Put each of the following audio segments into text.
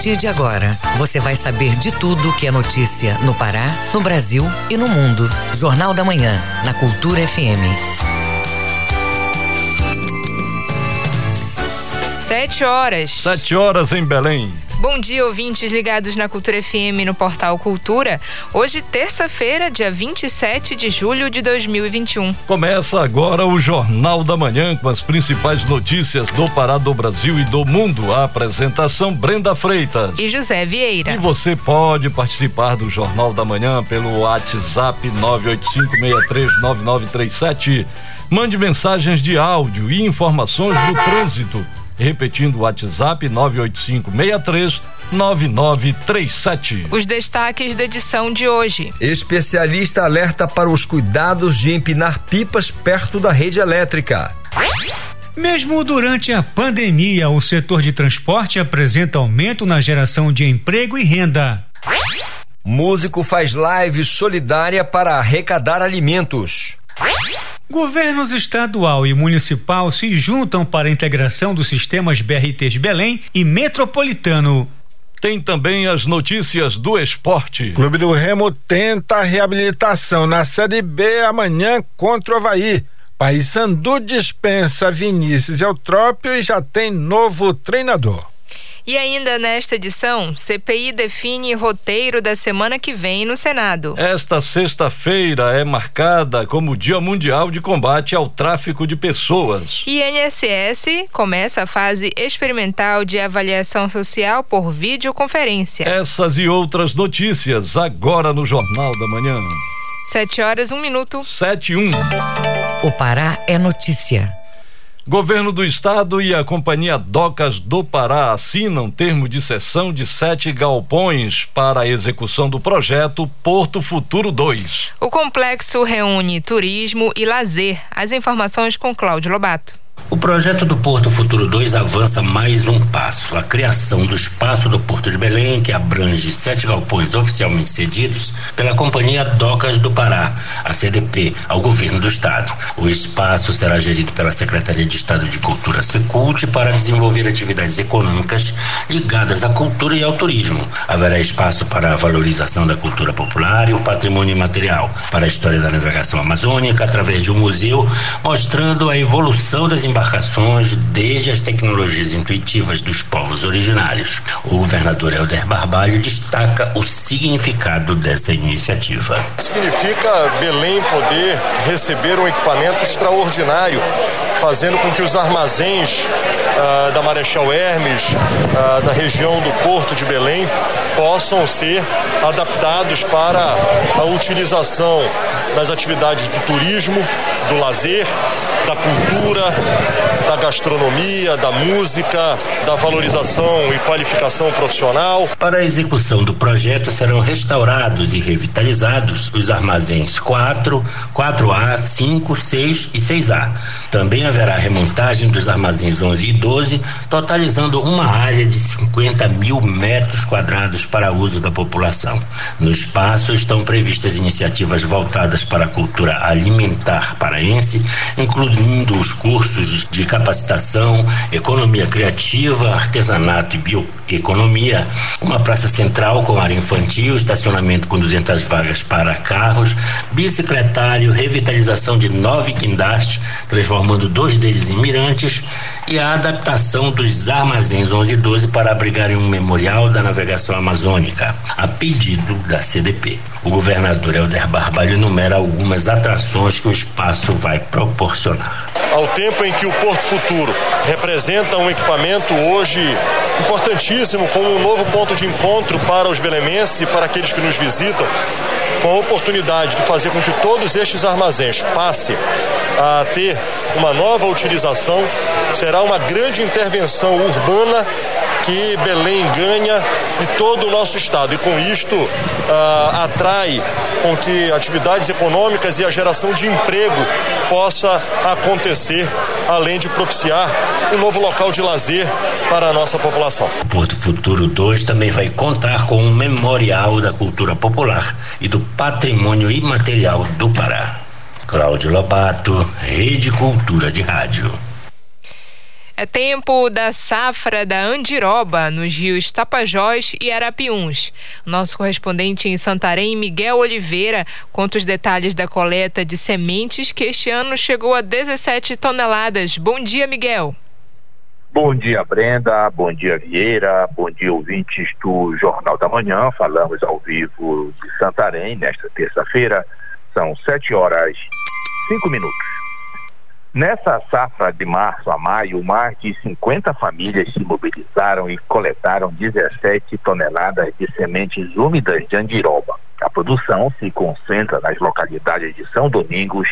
partir de agora, você vai saber de tudo que é notícia no Pará, no Brasil e no mundo. Jornal da Manhã, na Cultura FM. Sete horas. Sete horas em Belém. Bom dia, ouvintes ligados na Cultura FM no portal Cultura. Hoje, terça-feira, dia 27 de julho de 2021. Começa agora o Jornal da Manhã com as principais notícias do Pará, do Brasil e do mundo. A apresentação Brenda Freitas e José Vieira. E você pode participar do Jornal da Manhã pelo WhatsApp 985639937. Mande mensagens de áudio e informações do trânsito Repetindo o WhatsApp 98563 9937. Os destaques da edição de hoje. Especialista alerta para os cuidados de empinar pipas perto da rede elétrica. Mesmo durante a pandemia, o setor de transporte apresenta aumento na geração de emprego e renda. Músico faz live solidária para arrecadar alimentos. Governos estadual e municipal se juntam para a integração dos sistemas BRTs Belém e Metropolitano. Tem também as notícias do esporte. Clube do Remo tenta a reabilitação na Série B amanhã contra o Havaí. Paysandu dispensa Vinícius Eutrópio e já tem novo treinador. E ainda nesta edição, CPI define roteiro da semana que vem no Senado. Esta sexta-feira é marcada como Dia Mundial de Combate ao Tráfico de Pessoas. E INSS começa a fase experimental de avaliação social por videoconferência. Essas e outras notícias agora no Jornal da Manhã. Sete horas, um minuto. Sete, um. O Pará é notícia. Governo do Estado e a Companhia Docas do Pará assinam termo de cessão de sete galpões para a execução do projeto Porto Futuro 2. O complexo reúne turismo e lazer. As informações com Cláudio Lobato. O projeto do Porto Futuro 2 avança mais um passo. A criação do espaço do Porto de Belém, que abrange sete galpões oficialmente cedidos pela Companhia Docas do Pará, a CDP, ao governo do estado. O espaço será gerido pela Secretaria de Estado de Cultura Secult para desenvolver atividades econômicas ligadas à cultura e ao turismo. Haverá espaço para a valorização da cultura popular e o patrimônio imaterial, para a história da navegação amazônica através de um museu mostrando a evolução das embarcações desde as tecnologias intuitivas dos povos originários. O governador Helder Barbalho destaca o significado dessa iniciativa. Significa Belém poder receber um equipamento extraordinário, fazendo com que os armazéns ah, da Marechal Hermes, ah, da região do Porto de Belém, possam ser adaptados para a utilização nas atividades do turismo, do lazer, da cultura, da gastronomia, da música, da valorização e qualificação profissional. Para a execução do projeto serão restaurados e revitalizados os armazéns 4, 4A, 5, 6 e 6A. Também haverá remontagem dos armazéns 11 e 12, totalizando uma área de 50 mil metros quadrados para uso da população. No espaço estão previstas iniciativas voltadas para a cultura alimentar paraense, incluindo os cursos de capacitação, economia criativa, artesanato e bioeconomia, uma praça central com área infantil, estacionamento com 200 vagas para carros, bicicletário, revitalização de nove guindastes, transformando dois deles em mirantes, e a adaptação dos armazéns 11 e 12 para abrigarem um memorial da navegação amazônica, a pedido da CDP. O governador Helder Barbalho enumera algumas atrações que o espaço vai proporcionar. Ao tempo em que o Porto Futuro representa um equipamento hoje importantíssimo como um novo ponto de encontro para os belemenses e para aqueles que nos visitam, com a oportunidade de fazer com que todos estes armazéns passem a ter uma nova utilização, será uma grande intervenção urbana que Belém ganha e todo o nosso estado. E com isto uh, atrai com que atividades econômicas e a geração de emprego possa acontecer, além de propiciar um novo local de lazer para a nossa população. Porto Futuro 2 também vai contar com um memorial da cultura popular e do patrimônio imaterial do Pará. Cláudio Lobato, Rede Cultura de Rádio. É tempo da safra da andiroba nos rios Tapajós e Arapiuns. Nosso correspondente em Santarém, Miguel Oliveira, conta os detalhes da coleta de sementes que este ano chegou a 17 toneladas. Bom dia, Miguel. Bom dia, Brenda. Bom dia, Vieira. Bom dia, ouvintes do Jornal da Manhã. Falamos ao vivo de Santarém nesta terça-feira. São sete horas cinco minutos. Nessa safra de março a maio, mais de 50 famílias se mobilizaram e coletaram 17 toneladas de sementes úmidas de andiroba. A produção se concentra nas localidades de São Domingos,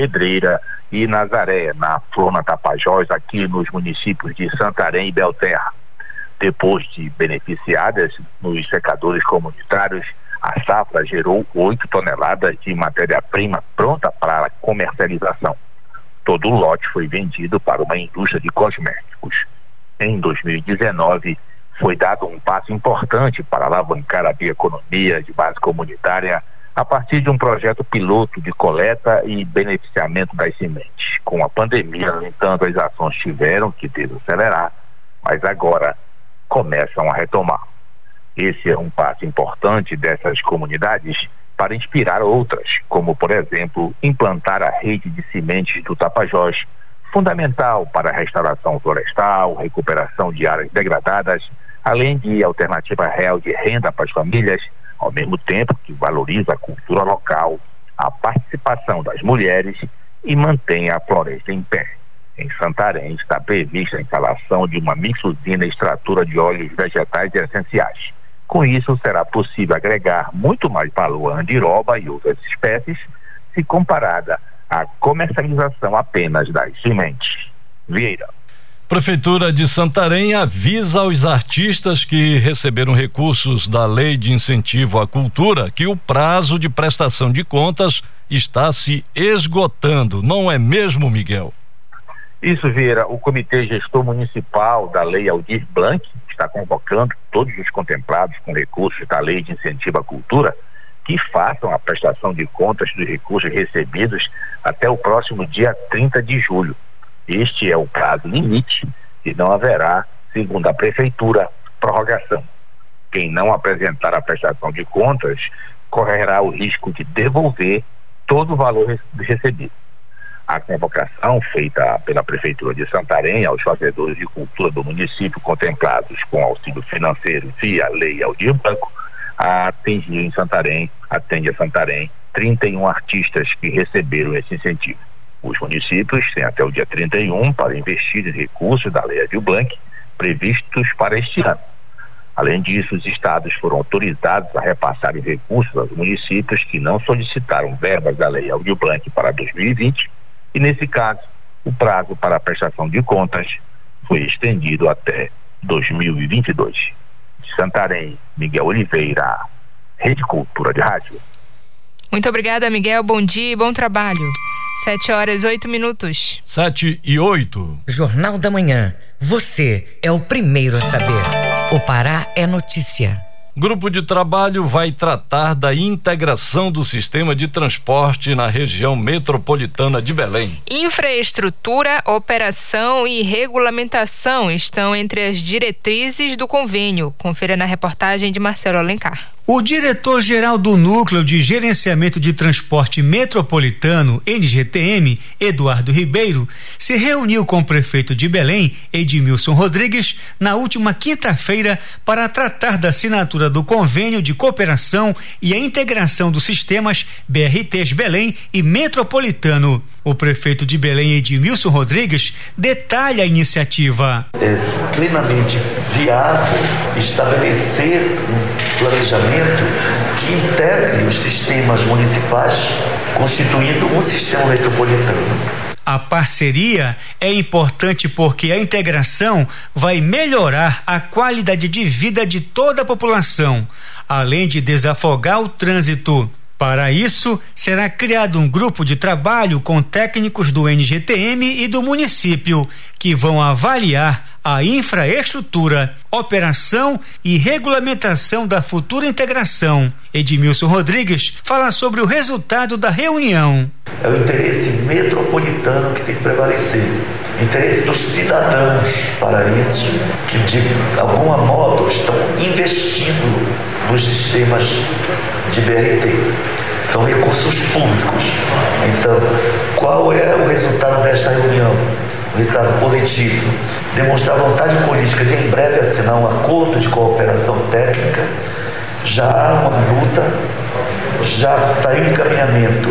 Pedreira e Nazaré, na Flona Tapajós, aqui nos municípios de Santarém e Belterra. Depois de beneficiadas nos secadores comunitários, a safra gerou 8 toneladas de matéria-prima pronta para comercialização. Todo o lote foi vendido para uma indústria de cosméticos. Em 2019, foi dado um passo importante para alavancar a bioeconomia de base comunitária a partir de um projeto piloto de coleta e beneficiamento das sementes. Com a pandemia, no entanto, as ações tiveram que desacelerar, mas agora começam a retomar. Esse é um passo importante dessas comunidades para inspirar outras, como, por exemplo, implantar a rede de sementes do Tapajós, fundamental para a restauração florestal, recuperação de áreas degradadas, além de alternativa real de renda para as famílias, ao mesmo tempo que valoriza a cultura local, a participação das mulheres e mantém a floresta em pé. Em Santarém está prevista a instalação de uma mixusina extratora de óleos vegetais essenciais com isso, será possível agregar muito mais valor à andiroba e outras espécies, se comparada à comercialização apenas das sementes. Vieira. Prefeitura de Santarém avisa aos artistas que receberam recursos da Lei de Incentivo à Cultura que o prazo de prestação de contas está se esgotando, não é mesmo, Miguel? Isso, Vieira, o Comitê Gestor Municipal da Lei Aldir Blanc está convocando todos os contemplados com recursos da Lei de Incentivo à Cultura que façam a prestação de contas dos recursos recebidos até o próximo dia 30 de julho. Este é o prazo limite e não haverá, segundo a Prefeitura, prorrogação. Quem não apresentar a prestação de contas correrá o risco de devolver todo o valor recebido a convocação feita pela Prefeitura de Santarém aos fazedores de cultura do município contemplados com auxílio financeiro via Lei Aldir Banco, atingiu em Santarém, atende a Santarém, 31 artistas que receberam esse incentivo. Os municípios têm até o dia 31 para investir em recursos da Lei Aldir Blanc previstos para este ano. Além disso, os estados foram autorizados a repassarem recursos aos municípios que não solicitaram verbas da Lei Aldir Blanc para 2020 e, nesse caso, o prazo para a prestação de contas foi estendido até 2022. De Santarém, Miguel Oliveira, Rede Cultura de Rádio. Muito obrigada, Miguel. Bom dia e bom trabalho. Sete horas, oito minutos. Sete e oito. Jornal da Manhã. Você é o primeiro a saber. O Pará é notícia. Grupo de trabalho vai tratar da integração do sistema de transporte na região metropolitana de Belém. Infraestrutura, operação e regulamentação estão entre as diretrizes do convênio. Confira na reportagem de Marcelo Alencar. O diretor-geral do Núcleo de Gerenciamento de Transporte Metropolitano, NGTM, Eduardo Ribeiro, se reuniu com o prefeito de Belém, Edmilson Rodrigues, na última quinta-feira para tratar da assinatura do convênio de cooperação e a integração dos sistemas BRTs Belém e Metropolitano. O prefeito de Belém, Edmilson Rodrigues, detalha a iniciativa. É plenamente viável estabelecer um planejamento que integre os sistemas municipais, constituindo um sistema metropolitano. A parceria é importante porque a integração vai melhorar a qualidade de vida de toda a população, além de desafogar o trânsito. Para isso, será criado um grupo de trabalho com técnicos do NGTM e do município, que vão avaliar a infraestrutura, operação e regulamentação da futura integração. Edmilson Rodrigues fala sobre o resultado da reunião. É o interesse metropolitano metropolitano que tem que prevalecer. Interesse dos cidadãos paraenses que, de alguma modo, estão investindo nos sistemas de BRT. São recursos públicos. Então, qual é o resultado desta reunião? O resultado positivo. Demonstrar vontade política de em breve assinar um acordo de cooperação técnica. Já há uma luta, já está em encaminhamento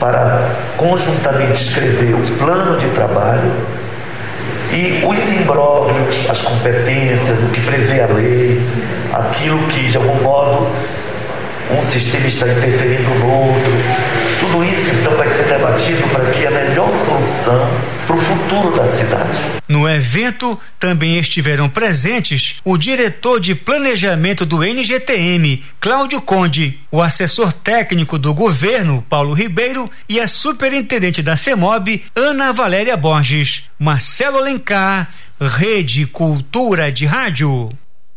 para conjuntamente escrever o plano de trabalho e os imbróglios, as competências, o que prevê a lei, aquilo que de algum modo um sistema está interferindo no outro. Tudo isso então vai ser debatido para que a melhor solução para o futuro da cidade. No evento também estiveram presentes o diretor de planejamento do NGTM, Cláudio Conde, o assessor técnico do governo, Paulo Ribeiro, e a superintendente da CEMOB, Ana Valéria Borges. Marcelo Alencar, Rede Cultura de Rádio.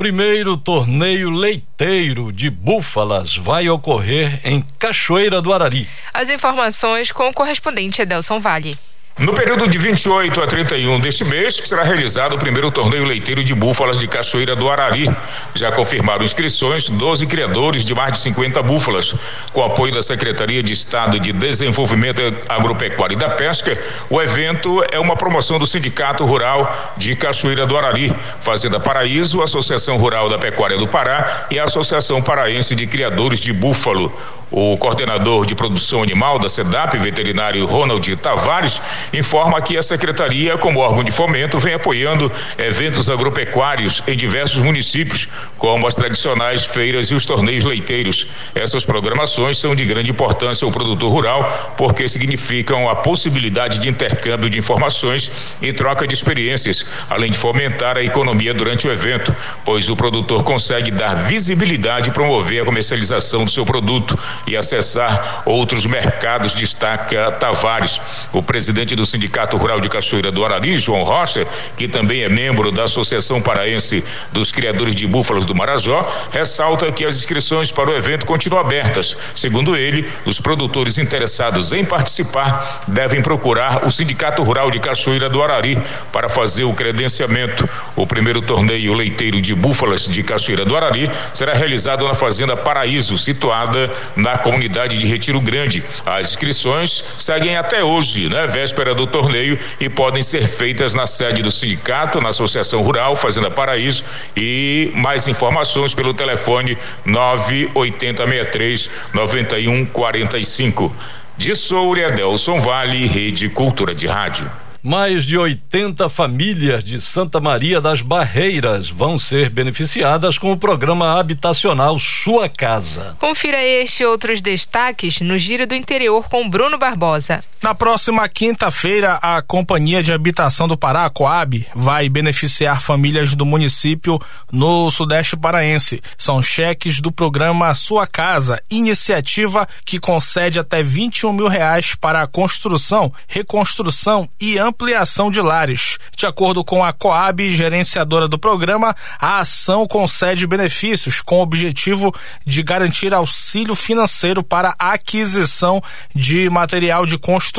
Primeiro torneio leiteiro de búfalas vai ocorrer em Cachoeira do Arari. As informações com o correspondente Edelson Vale. No período de 28 a 31 deste mês, será realizado o primeiro torneio leiteiro de búfalas de Cachoeira do Arari. Já confirmaram inscrições 12 criadores de mais de 50 búfalas. Com apoio da Secretaria de Estado de Desenvolvimento Agropecuário e da Pesca, o evento é uma promoção do Sindicato Rural de Cachoeira do Arari, Fazenda Paraíso, Associação Rural da Pecuária do Pará e a Associação Paraense de Criadores de Búfalo. O coordenador de produção animal da SEDAP, veterinário Ronald Tavares, informa que a secretaria, como órgão de fomento, vem apoiando eventos agropecuários em diversos municípios, como as tradicionais feiras e os torneios leiteiros. Essas programações são de grande importância ao produtor rural, porque significam a possibilidade de intercâmbio de informações e troca de experiências, além de fomentar a economia durante o evento, pois o produtor consegue dar visibilidade e promover a comercialização do seu produto e acessar outros mercados, destaca Tavares. O presidente do Sindicato Rural de Cachoeira do Arari, João Rocha, que também é membro da Associação Paraense dos Criadores de Búfalos do Marajó, ressalta que as inscrições para o evento continuam abertas. Segundo ele, os produtores interessados em participar devem procurar o Sindicato Rural de Cachoeira do Arari para fazer o credenciamento. O primeiro torneio leiteiro de búfalas de Cachoeira do Arari será realizado na Fazenda Paraíso, situada na na comunidade de Retiro Grande. As inscrições seguem até hoje, né, véspera do torneio, e podem ser feitas na sede do sindicato, na Associação Rural Fazenda Paraíso e mais informações pelo telefone 98063 9145. De Soura, Delson Vale, Rede Cultura de Rádio. Mais de 80 famílias de Santa Maria das Barreiras vão ser beneficiadas com o programa habitacional Sua Casa. Confira este e outros destaques no Giro do Interior com Bruno Barbosa. Na próxima quinta-feira, a Companhia de Habitação do Pará, Coab, vai beneficiar famílias do município no Sudeste Paraense. São cheques do programa Sua Casa, iniciativa que concede até 21 mil reais para a construção, reconstrução e ampliação ampliação de lares. De acordo com a Coab, gerenciadora do programa, a ação concede benefícios com o objetivo de garantir auxílio financeiro para a aquisição de material de construção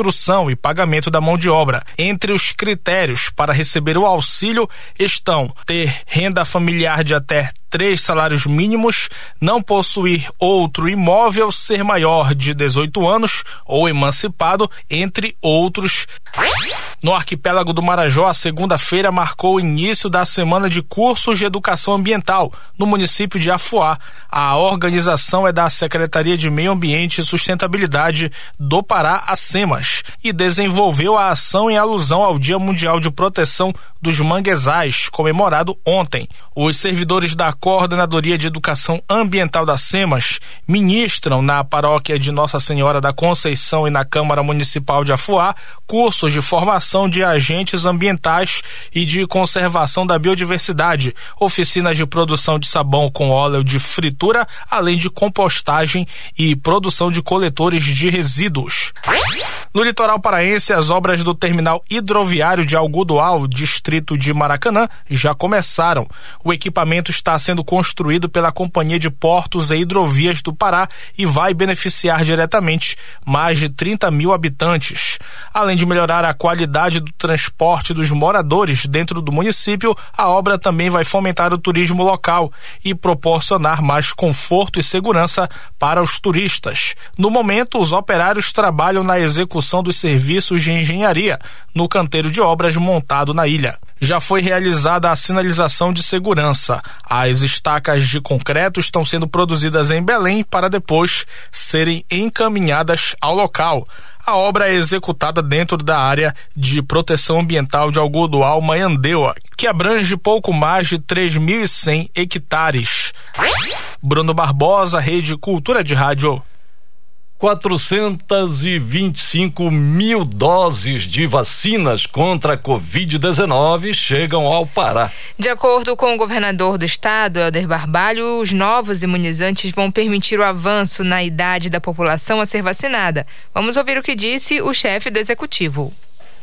e pagamento da mão de obra. Entre os critérios para receber o auxílio estão ter renda familiar de até três salários mínimos, não possuir outro imóvel, ser maior de 18 anos ou emancipado, entre outros. No arquipélago do Marajó, a segunda-feira marcou o início da semana de cursos de educação ambiental no município de Afuá. A organização é da Secretaria de Meio Ambiente e Sustentabilidade do Pará, a SEMAS, e desenvolveu a ação em alusão ao Dia Mundial de Proteção dos Manguezais, comemorado ontem. Os servidores da Coordenadoria de Educação Ambiental da SEMAS ministram na paróquia de Nossa Senhora da Conceição e na Câmara Municipal de Afuá cursos de formação de agentes ambientais e de conservação da biodiversidade, oficinas de produção de sabão com óleo de fritura, além de compostagem e produção de coletores de resíduos. No litoral paraense, as obras do terminal hidroviário de Algodoal, distrito de Maracanã, já começaram. O equipamento está sendo construído pela Companhia de Portos e Hidrovias do Pará e vai beneficiar diretamente mais de 30 mil habitantes. Além de melhorar a qualidade do transporte dos moradores dentro do município, a obra também vai fomentar o turismo local e proporcionar mais conforto e segurança para os turistas. No momento, os operários trabalham na execução dos serviços de engenharia no canteiro de obras montado na ilha. Já foi realizada a sinalização de segurança. As estacas de concreto estão sendo produzidas em Belém para depois serem encaminhadas ao local. A obra é executada dentro da área de proteção ambiental de Algodoal Maiandeua, que abrange pouco mais de 3.100 hectares. Bruno Barbosa, Rede Cultura de Rádio. 425 mil doses de vacinas contra a Covid-19 chegam ao Pará. De acordo com o governador do estado, Helder Barbalho, os novos imunizantes vão permitir o avanço na idade da população a ser vacinada. Vamos ouvir o que disse o chefe do executivo.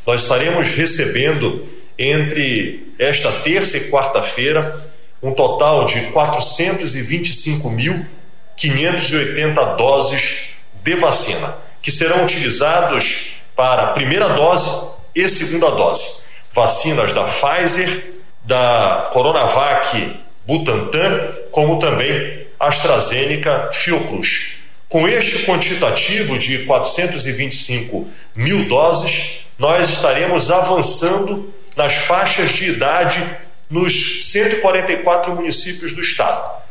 Nós estaremos recebendo entre esta terça e quarta-feira um total de 425.580 doses de vacina, que serão utilizados para primeira dose e segunda dose. Vacinas da Pfizer, da Coronavac Butantan, como também AstraZeneca Fiocruz. Com este quantitativo de 425 mil doses, nós estaremos avançando nas faixas de idade nos 144 municípios do estado.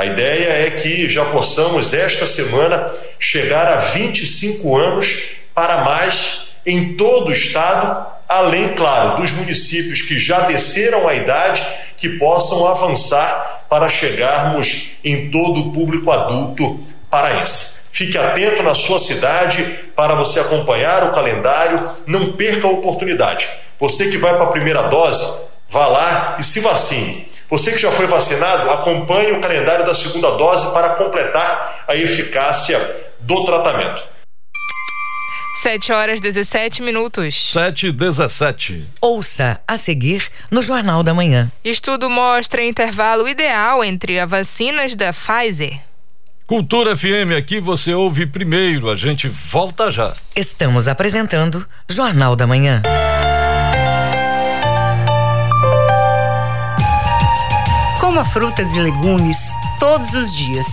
A ideia é que já possamos, esta semana, chegar a 25 anos para mais em todo o estado, além, claro, dos municípios que já desceram a idade, que possam avançar para chegarmos em todo o público adulto paraense. Fique atento na sua cidade para você acompanhar o calendário, não perca a oportunidade. Você que vai para a primeira dose, vá lá e se vacine. Você que já foi vacinado, acompanhe o calendário da segunda dose para completar a eficácia do tratamento. 7 horas 17 minutos. 7 e 17. Ouça a seguir no Jornal da Manhã. Estudo mostra intervalo ideal entre as vacinas da Pfizer. Cultura FM, aqui você ouve primeiro, a gente volta já. Estamos apresentando Jornal da Manhã. Coma frutas e legumes todos os dias.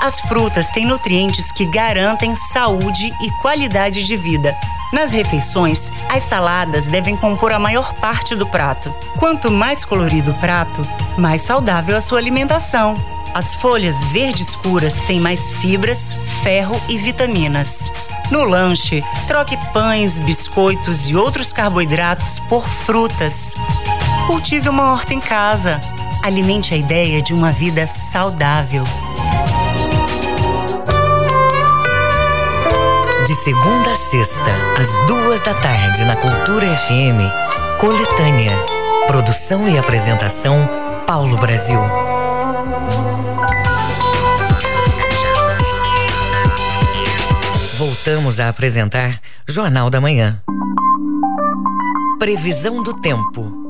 As frutas têm nutrientes que garantem saúde e qualidade de vida. Nas refeições, as saladas devem compor a maior parte do prato. Quanto mais colorido o prato, mais saudável a sua alimentação. As folhas verde escuras têm mais fibras, ferro e vitaminas. No lanche, troque pães, biscoitos e outros carboidratos por frutas. Cultive uma horta em casa alimente a ideia de uma vida saudável. De segunda a sexta, às duas da tarde, na Cultura FM, Coletânea. Produção e apresentação, Paulo Brasil. Voltamos a apresentar Jornal da Manhã. Previsão do tempo.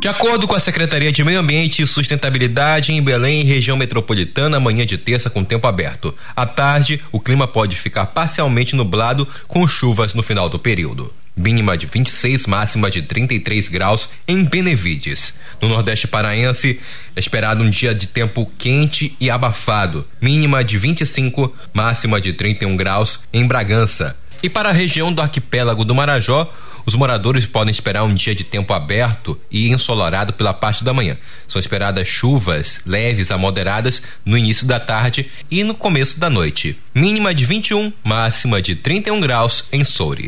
De acordo com a Secretaria de Meio Ambiente e Sustentabilidade, em Belém, região metropolitana, amanhã de terça com tempo aberto. À tarde, o clima pode ficar parcialmente nublado, com chuvas no final do período. Mínima de 26, máxima de 33 graus em Benevides. No Nordeste Paraense, é esperado um dia de tempo quente e abafado. Mínima de 25, máxima de 31 graus em Bragança. E para a região do arquipélago do Marajó, os moradores podem esperar um dia de tempo aberto e ensolarado pela parte da manhã. São esperadas chuvas leves a moderadas no início da tarde e no começo da noite. Mínima de 21, máxima de 31 graus em Souri.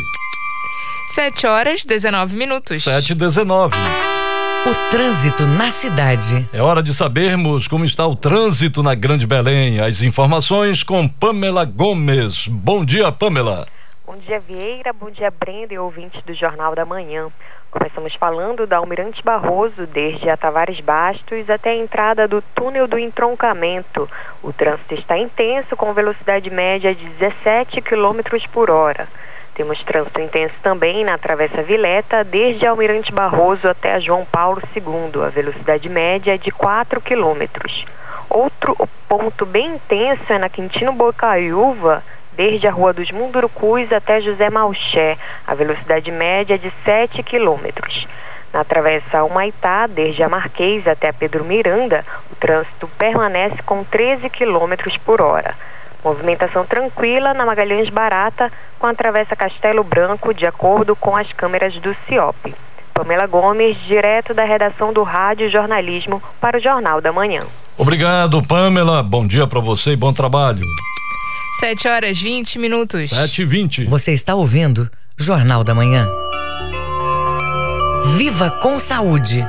7 horas 19 minutos. 7 e 19. O trânsito na cidade. É hora de sabermos como está o trânsito na Grande Belém. As informações com Pamela Gomes. Bom dia, Pamela. Bom dia, Vieira. Bom dia, Brenda e ouvintes do Jornal da Manhã. Começamos falando da Almirante Barroso, desde a Tavares Bastos até a entrada do túnel do entroncamento. O trânsito está intenso, com velocidade média de 17 km por hora. Temos trânsito intenso também na Travessa Vileta, desde Almirante Barroso até a João Paulo II. A velocidade média é de 4 quilômetros. Outro ponto bem intenso é na Quintino Bocaiúva, desde a Rua dos Mundurucus até José Malché. A velocidade média é de 7 quilômetros. Na Travessa Humaitá, desde a Marquês até a Pedro Miranda, o trânsito permanece com 13 quilômetros por hora. Movimentação tranquila na Magalhães Barata com a Travessa Castelo Branco, de acordo com as câmeras do CIOP. Pamela Gomes, direto da redação do Rádio Jornalismo para o Jornal da Manhã. Obrigado, Pamela. Bom dia para você e bom trabalho. 7 horas 20 minutos. 7 e 20. Você está ouvindo Jornal da Manhã. Viva com saúde.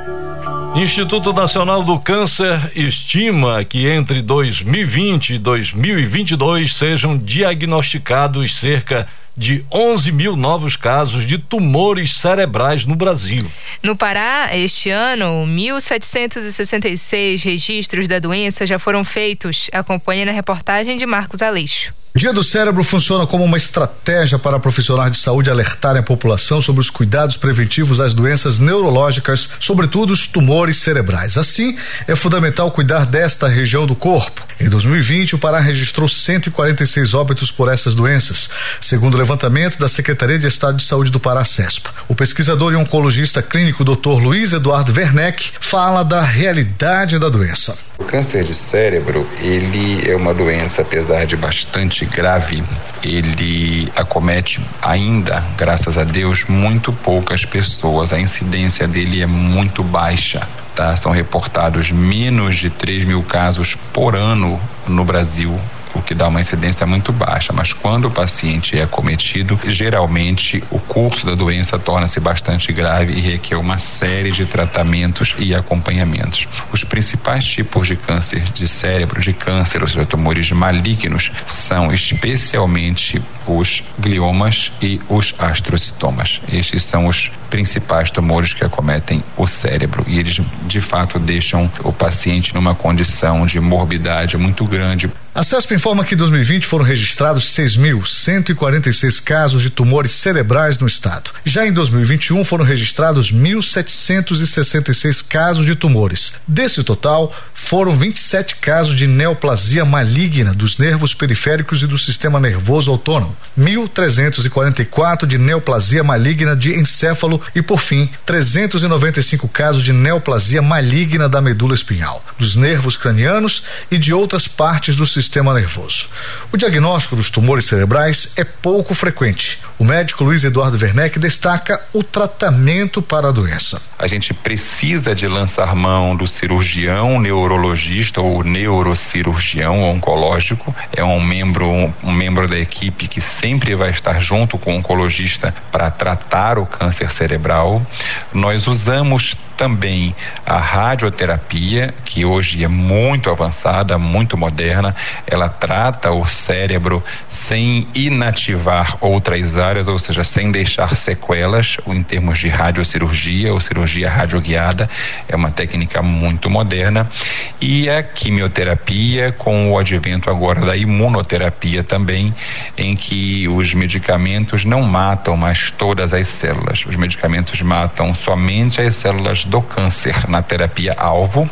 Instituto Nacional do Câncer estima que entre 2020 e 2022 sejam diagnosticados cerca de 11 mil novos casos de tumores cerebrais no Brasil. No Pará, este ano, 1.766 registros da doença já foram feitos. Acompanhe na reportagem de Marcos Aleixo. Dia do Cérebro funciona como uma estratégia para profissionais de saúde alertarem a população sobre os cuidados preventivos às doenças neurológicas, sobretudo os tumores cerebrais. Assim, é fundamental cuidar desta região do corpo. Em 2020, o Pará registrou 146 óbitos por essas doenças, segundo o levantamento da Secretaria de Estado de Saúde do Pará, CESPA. O pesquisador e oncologista clínico Dr. Luiz Eduardo Werneck fala da realidade da doença. O câncer de cérebro, ele é uma doença, apesar de bastante grave, ele acomete ainda, graças a Deus, muito poucas pessoas. A incidência dele é muito baixa. Tá? São reportados menos de 3 mil casos por ano no Brasil o que dá uma incidência muito baixa, mas quando o paciente é acometido, geralmente o curso da doença torna-se bastante grave e requer uma série de tratamentos e acompanhamentos. Os principais tipos de câncer de cérebro, de câncer, ou seja, tumores malignos, são especialmente os gliomas e os astrocitomas. Estes são os principais tumores que acometem o cérebro e eles de fato deixam o paciente numa condição de morbidade muito grande. A CESP informa que em 2020 foram registrados 6.146 casos de tumores cerebrais no estado. Já em 2021 foram registrados 1.766 casos de tumores. Desse total, foram 27 casos de neoplasia maligna dos nervos periféricos e do sistema nervoso autônomo, 1.344 de neoplasia maligna de encéfalo e, por fim, 395 casos de neoplasia maligna da medula espinhal, dos nervos cranianos e de outras partes do sistema nervoso. O diagnóstico dos tumores cerebrais é pouco frequente. O médico Luiz Eduardo Werneck destaca o tratamento para a doença. A gente precisa de lançar mão do cirurgião neurologista ou neurocirurgião oncológico. É um membro, um membro da equipe que sempre vai estar junto com o oncologista para tratar o câncer cerebral. Nós usamos também a radioterapia, que hoje é muito avançada, muito moderna, ela trata o cérebro sem inativar outras áreas, ou seja, sem deixar sequelas, em termos de radiocirurgia ou cirurgia radioguiada, é uma técnica muito moderna. E a quimioterapia, com o advento agora da imunoterapia também, em que os medicamentos não matam mais todas as células, os medicamentos matam somente as células do câncer na terapia alvo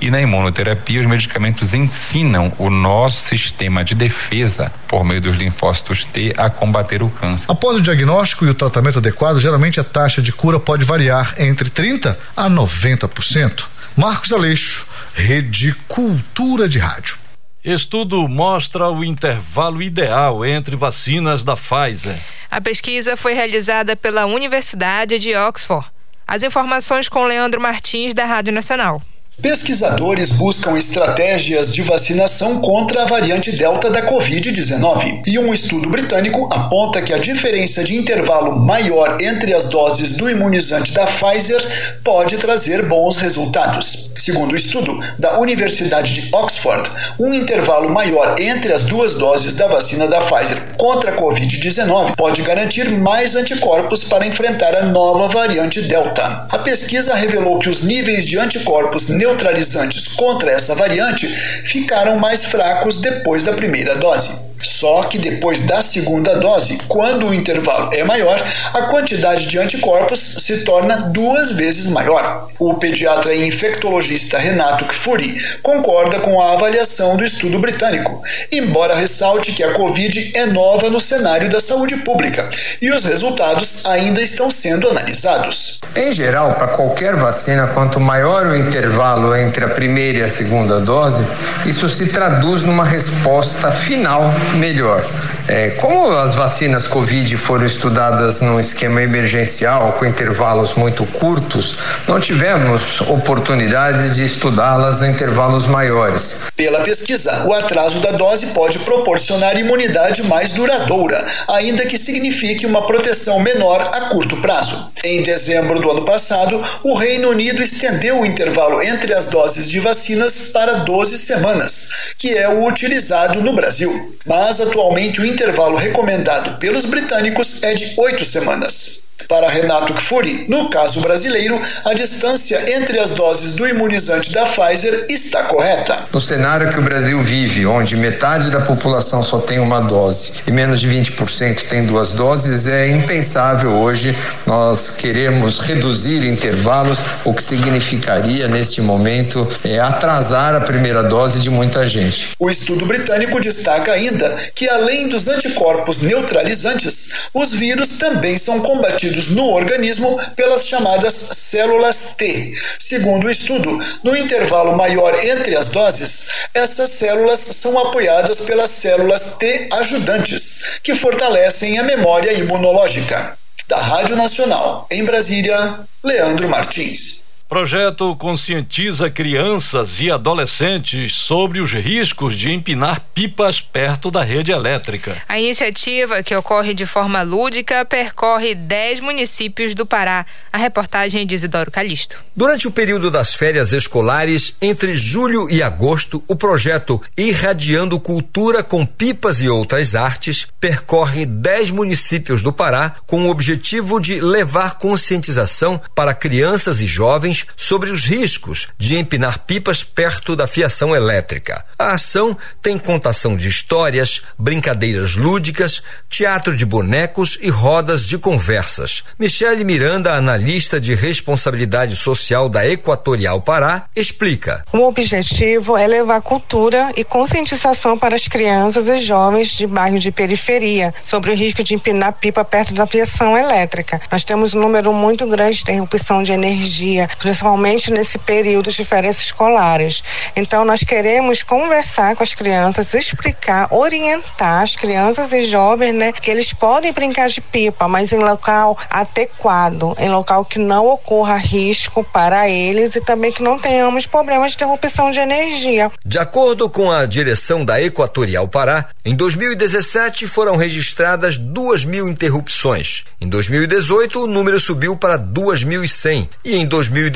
e na imunoterapia os medicamentos ensinam o nosso sistema de defesa por meio dos linfócitos T a combater o câncer. Após o diagnóstico e o tratamento adequado, geralmente a taxa de cura pode variar entre 30 a 90%. Marcos Aleixo, Rede Cultura de Rádio. Estudo mostra o intervalo ideal entre vacinas da Pfizer. A pesquisa foi realizada pela Universidade de Oxford. As informações com Leandro Martins, da Rádio Nacional. Pesquisadores buscam estratégias de vacinação contra a variante Delta da Covid-19. E um estudo britânico aponta que a diferença de intervalo maior entre as doses do imunizante da Pfizer pode trazer bons resultados. Segundo o estudo da Universidade de Oxford, um intervalo maior entre as duas doses da vacina da Pfizer contra a Covid-19 pode garantir mais anticorpos para enfrentar a nova variante Delta. A pesquisa revelou que os níveis de anticorpos neutralizantes contra essa variante ficaram mais fracos depois da primeira dose. Só que depois da segunda dose, quando o intervalo é maior, a quantidade de anticorpos se torna duas vezes maior. O pediatra e infectologista Renato Kfouri concorda com a avaliação do estudo britânico, embora ressalte que a Covid é nova no cenário da saúde pública e os resultados ainda estão sendo analisados. Em geral, para qualquer vacina, quanto maior o intervalo entre a primeira e a segunda dose, isso se traduz numa resposta final melhor. É, como as vacinas Covid foram estudadas num esquema emergencial com intervalos muito curtos, não tivemos oportunidades de estudá-las em intervalos maiores. Pela pesquisa, o atraso da dose pode proporcionar imunidade mais duradoura, ainda que signifique uma proteção menor a curto prazo. Em dezembro do ano passado, o Reino Unido estendeu o intervalo entre as doses de vacinas para 12 semanas, que é o utilizado no Brasil. Mas atualmente o intervalo recomendado pelos britânicos é de oito semanas. Para Renato Kfouri, no caso brasileiro, a distância entre as doses do imunizante da Pfizer está correta. No cenário que o Brasil vive, onde metade da população só tem uma dose e menos de 20% tem duas doses, é impensável hoje nós queremos reduzir intervalos, o que significaria neste momento é atrasar a primeira dose de muita gente. O estudo britânico destaca ainda que além dos anticorpos neutralizantes, os vírus também são combatidos no organismo pelas chamadas células T. Segundo o estudo, no intervalo maior entre as doses, essas células são apoiadas pelas células T ajudantes, que fortalecem a memória imunológica. Da Rádio Nacional, em Brasília, Leandro Martins. Projeto conscientiza crianças e adolescentes sobre os riscos de empinar pipas perto da rede elétrica. A iniciativa, que ocorre de forma lúdica, percorre 10 municípios do Pará. A reportagem é de Isidoro Calixto. Durante o período das férias escolares, entre julho e agosto, o projeto Irradiando Cultura com Pipas e Outras Artes percorre 10 municípios do Pará com o objetivo de levar conscientização para crianças e jovens sobre os riscos de empinar pipas perto da fiação elétrica. A ação tem contação de histórias, brincadeiras lúdicas, teatro de bonecos e rodas de conversas. Michele Miranda, analista de responsabilidade social da Equatorial Pará, explica. O objetivo é levar cultura e conscientização para as crianças e jovens de bairros de periferia sobre o risco de empinar pipa perto da fiação elétrica. Nós temos um número muito grande de interrupção de energia, principalmente nesse período de férias escolares. Então, nós queremos conversar com as crianças, explicar, orientar as crianças e jovens, né, que eles podem brincar de pipa, mas em local adequado, em local que não ocorra risco para eles e também que não tenhamos problemas de interrupção de energia. De acordo com a direção da Equatorial Pará, em 2017 foram registradas 2 mil interrupções. Em 2018, o número subiu para 2.100 e em 2019,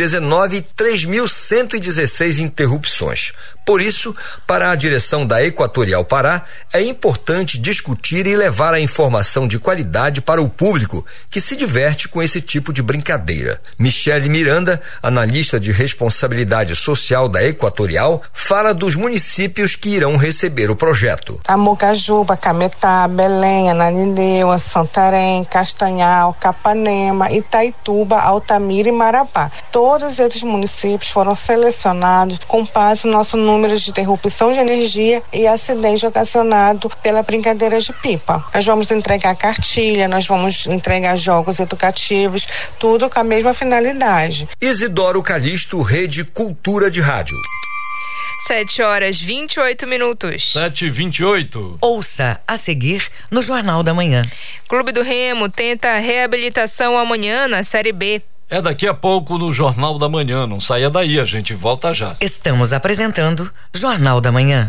3.116 interrupções. Por isso, para a direção da Equatorial Pará, é importante discutir e levar a informação de qualidade para o público que se diverte com esse tipo de brincadeira. Michele Miranda, analista de responsabilidade social da Equatorial, fala dos municípios que irão receber o projeto. Amogajuba, Cametá, Belém, Ananindeua, Santarém, Castanhal, Capanema, Itaituba, Altamira e Marabá. Todos esses municípios foram selecionados com base no nosso número de interrupção de energia e acidente ocasionado pela brincadeira de pipa. Nós vamos entregar cartilha, nós vamos entregar jogos educativos, tudo com a mesma finalidade. Isidoro Calixto, Rede Cultura de Rádio. 7 horas 28 minutos. 7 e 28 Ouça a seguir no Jornal da Manhã. Clube do Remo tenta reabilitação amanhã na Série B. É daqui a pouco no Jornal da Manhã. Não saia daí, a gente volta já. Estamos apresentando Jornal da Manhã.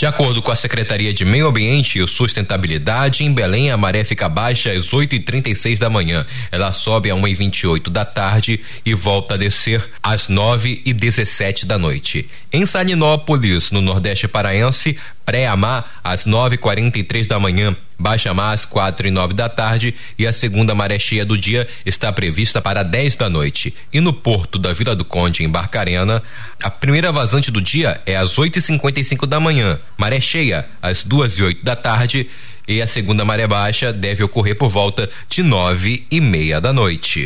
De acordo com a Secretaria de Meio Ambiente e Sustentabilidade, em Belém a maré fica baixa às 8h36 da manhã. Ela sobe a 1h28 da tarde e volta a descer às 9h17 da noite. Em Salinópolis, no Nordeste Paraense, pré-amar às 9h43 da manhã, baixa mar às quatro e nove da tarde e a segunda maré cheia do dia está prevista para 10 da noite. E no porto da Vila do Conde, em Barcarena, a primeira vazante do dia é às 8 e 55 da manhã, maré cheia às duas e oito da tarde e a segunda maré baixa deve ocorrer por volta de nove e meia da noite.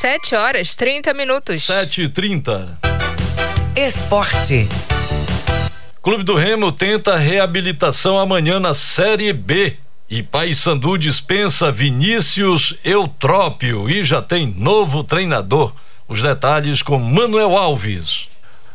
7 horas 30 minutos. 7 e 30 Esporte. Clube do Remo tenta reabilitação amanhã na Série B. E Paysandu dispensa Vinícius Eutrópio e já tem novo treinador. Os detalhes com Manuel Alves.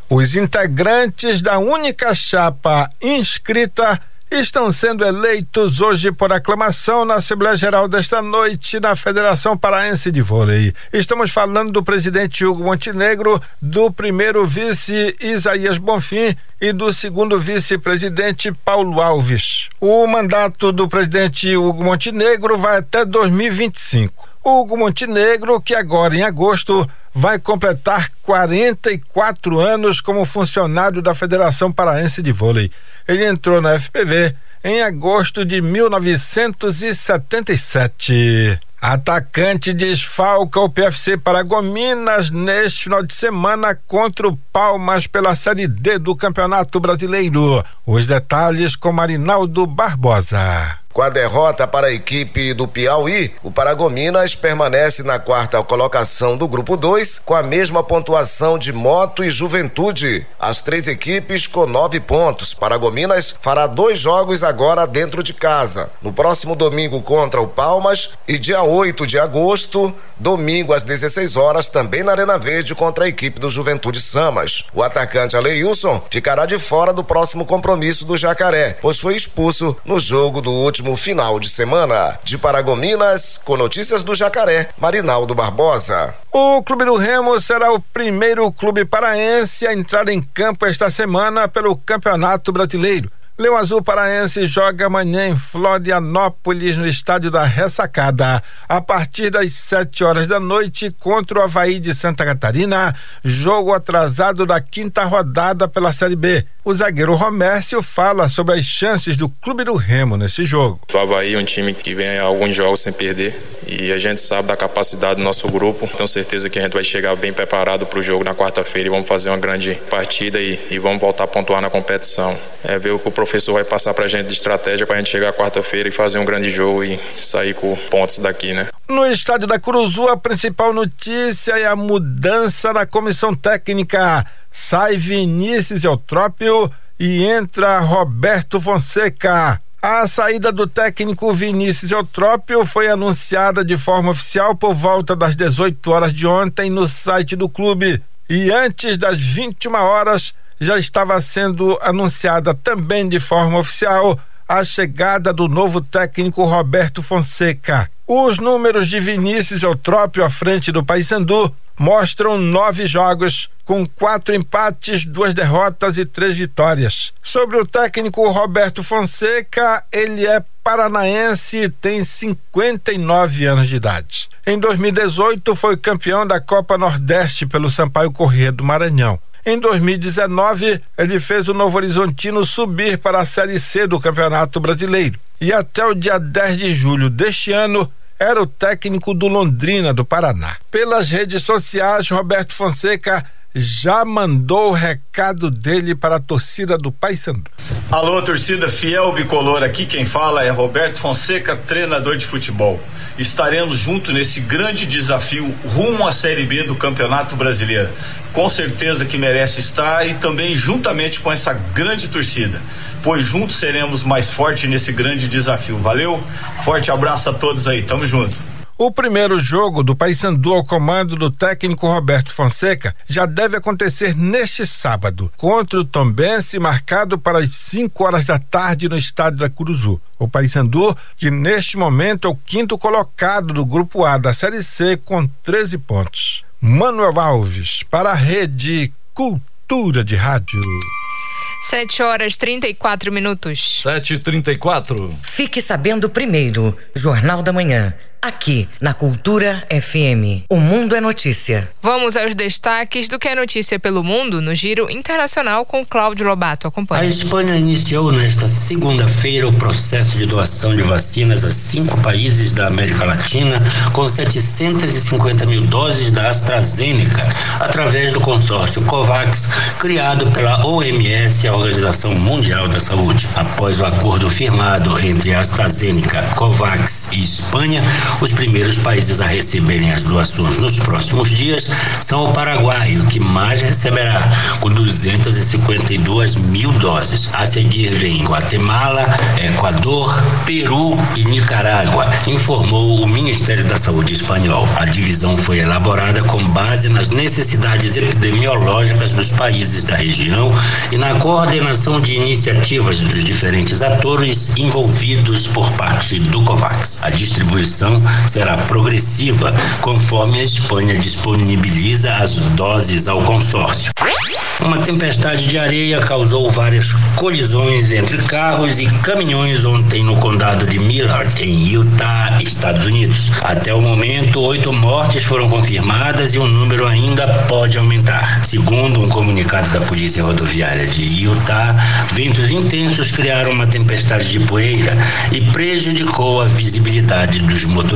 Os integrantes da única chapa inscrita estão sendo eleitos hoje por aclamação na Assembleia Geral desta noite na Federação Paraense de Vôlei. Estamos falando do presidente Hugo Montenegro, do primeiro vice Isaías Bonfim e do segundo vice-presidente Paulo Alves. O mandato do presidente Hugo Montenegro vai até 2025. Hugo Montenegro, que agora em agosto vai completar 44 anos como funcionário da Federação Paraense de Vôlei. Ele entrou na FPV em agosto de 1977. Atacante desfalca o PFC Paragominas neste final de semana contra o Palmas pela Série D do Campeonato Brasileiro. Os detalhes com Marinaldo Barbosa. Com a derrota para a equipe do Piauí, o Paragominas permanece na quarta colocação do grupo 2, com a mesma pontuação de Moto e Juventude. As três equipes com nove pontos. Paragominas fará dois jogos agora dentro de casa. No próximo domingo contra o Palmas e dia 8 de agosto, domingo às 16 horas, também na Arena Verde contra a equipe do Juventude Samas. O atacante Aleilson ficará de fora do próximo compromisso do Jacaré, pois foi expulso no jogo do último próximo final de semana. De Paragominas, com notícias do Jacaré, Marinaldo Barbosa. O Clube do Remo será o primeiro clube paraense a entrar em campo esta semana pelo Campeonato Brasileiro. Leão Azul Paraense joga amanhã em Florianópolis, no estádio da Ressacada, a partir das 7 horas da noite contra o Havaí de Santa Catarina, jogo atrasado da quinta rodada pela Série B. O zagueiro Romércio fala sobre as chances do Clube do Remo nesse jogo. O Havaí é um time que vem alguns jogos sem perder e a gente sabe da capacidade do nosso grupo. Tenho certeza que a gente vai chegar bem preparado para o jogo na quarta-feira e vamos fazer uma grande partida e, e, vamos voltar a pontuar na competição. É ver o que o professor vai passar para a gente de estratégia para a gente chegar quarta-feira e fazer um grande jogo e sair com pontos daqui, né? No estádio da Curuzu, a principal notícia é a mudança na comissão técnica sai Vinícius Eutrópio e entra Roberto Fonseca. A saída do técnico Vinícius Eutrópio foi anunciada de forma oficial por volta das 18 horas de ontem no site do clube. E antes das 21 horas já estava sendo anunciada também de forma oficial a chegada do novo técnico Roberto Fonseca. Os números de Vinícius Eutrópio à frente do Paysandu mostram nove jogos, com quatro empates, duas derrotas e três vitórias. Sobre o técnico Roberto Fonseca, ele é paranaense e tem 59 anos de idade. Em 2018, foi campeão da Copa Nordeste pelo Sampaio Corrêa do Maranhão. Em 2019, ele fez o Novo Horizontino subir para a Série C do Campeonato Brasileiro. E até o dia 10 de julho deste ano, era o técnico do Londrina, do Paraná. Pelas redes sociais, Roberto Fonseca já mandou o recado dele para a torcida do Paysandu. Alô, torcida fiel bicolor, aqui quem fala é Roberto Fonseca, treinador de futebol. Estaremos juntos nesse grande desafio rumo à Série B do Campeonato Brasileiro. Com certeza que merece estar e também juntamente com essa grande torcida, pois juntos seremos mais fortes nesse grande desafio. Valeu? Forte abraço a todos aí, tamo junto. O primeiro jogo do Paysandu ao comando do técnico Roberto Fonseca já deve acontecer neste sábado, contra o Tombense, marcado para as 5 horas da tarde no estádio da Curuzu. O Paysandu, que neste momento é o quinto colocado do grupo A da Série C com 13 pontos. Manuel Alves para a Rede Cultura de Rádio. 7 horas 34 minutos. 7 e 34 Fique sabendo primeiro, Jornal da Manhã. Aqui, na Cultura FM. O Mundo é Notícia. Vamos aos destaques do que é notícia pelo mundo no Giro Internacional com Cláudio Lobato. Acompanhe. A Espanha iniciou nesta segunda-feira o processo de doação de vacinas a cinco países da América Latina, com 750 mil doses da AstraZeneca, através do consórcio COVAX, criado pela OMS, a Organização Mundial da Saúde. Após o acordo firmado entre a AstraZeneca, COVAX e Espanha, os primeiros países a receberem as doações nos próximos dias são o Paraguai, o que mais receberá, com 252 mil doses. A seguir vem Guatemala, Equador, Peru e Nicarágua, informou o Ministério da Saúde espanhol. A divisão foi elaborada com base nas necessidades epidemiológicas dos países da região e na coordenação de iniciativas dos diferentes atores envolvidos por parte do COVAX. A distribuição será progressiva, conforme a Espanha disponibiliza as doses ao consórcio. Uma tempestade de areia causou várias colisões entre carros e caminhões ontem no condado de Millard, em Utah, Estados Unidos. Até o momento, oito mortes foram confirmadas e o número ainda pode aumentar. Segundo um comunicado da Polícia Rodoviária de Utah, ventos intensos criaram uma tempestade de poeira e prejudicou a visibilidade dos motoristas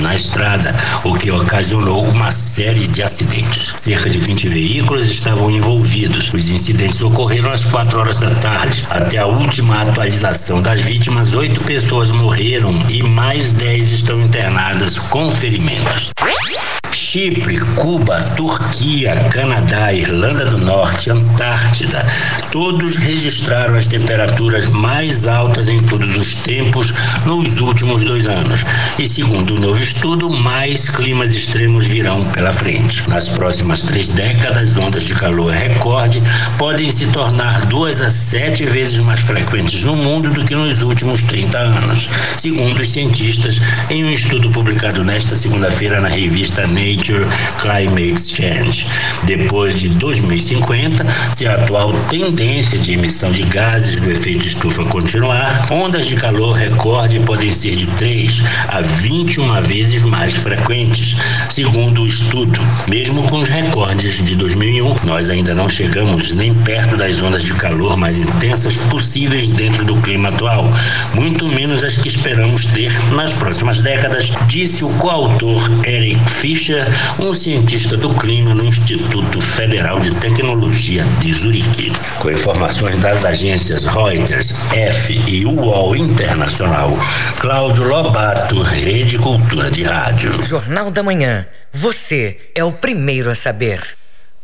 na estrada, o que ocasionou uma série de acidentes. Cerca de 20 veículos estavam envolvidos. Os incidentes ocorreram às 4 horas da tarde. Até a última atualização das vítimas, oito pessoas morreram e mais 10 estão internadas com ferimentos. Chipre, Cuba, Turquia, Canadá, Irlanda do Norte, Antártida, todos registraram as temperaturas mais altas em todos os tempos nos últimos dois anos. E segundo o um novo estudo, mais climas extremos virão pela frente. Nas próximas três décadas, ondas de calor recorde podem se tornar duas a sete vezes mais frequentes no mundo do que nos últimos 30 anos, segundo os cientistas, em um estudo publicado nesta segunda-feira na revista Nature. Nature Climate Change. Depois de 2050, se a atual tendência de emissão de gases do efeito estufa continuar, ondas de calor recorde podem ser de 3 a 21 vezes mais frequentes, segundo o estudo. Mesmo com os recordes de 2001, nós ainda não chegamos nem perto das ondas de calor mais intensas possíveis dentro do clima atual, muito menos as que esperamos ter nas próximas décadas, disse o coautor Eric Fischer um cientista do clima no Instituto Federal de Tecnologia de Zurique. Com informações das agências Reuters, F e UOL Internacional, Cláudio Lobato, Rede Cultura de Rádio. Jornal da Manhã. Você é o primeiro a saber.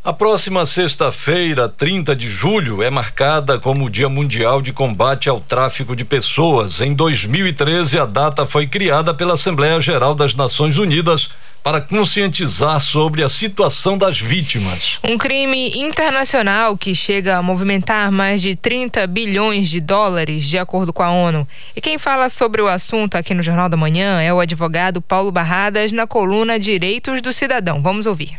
A próxima sexta-feira, 30 de julho, é marcada como o Dia Mundial de Combate ao Tráfico de Pessoas. Em 2013, a data foi criada pela Assembleia Geral das Nações Unidas para conscientizar sobre a situação das vítimas. Um crime internacional que chega a movimentar mais de 30 bilhões de dólares, de acordo com a ONU. E quem fala sobre o assunto aqui no Jornal da Manhã é o advogado Paulo Barradas na coluna Direitos do Cidadão. Vamos ouvir.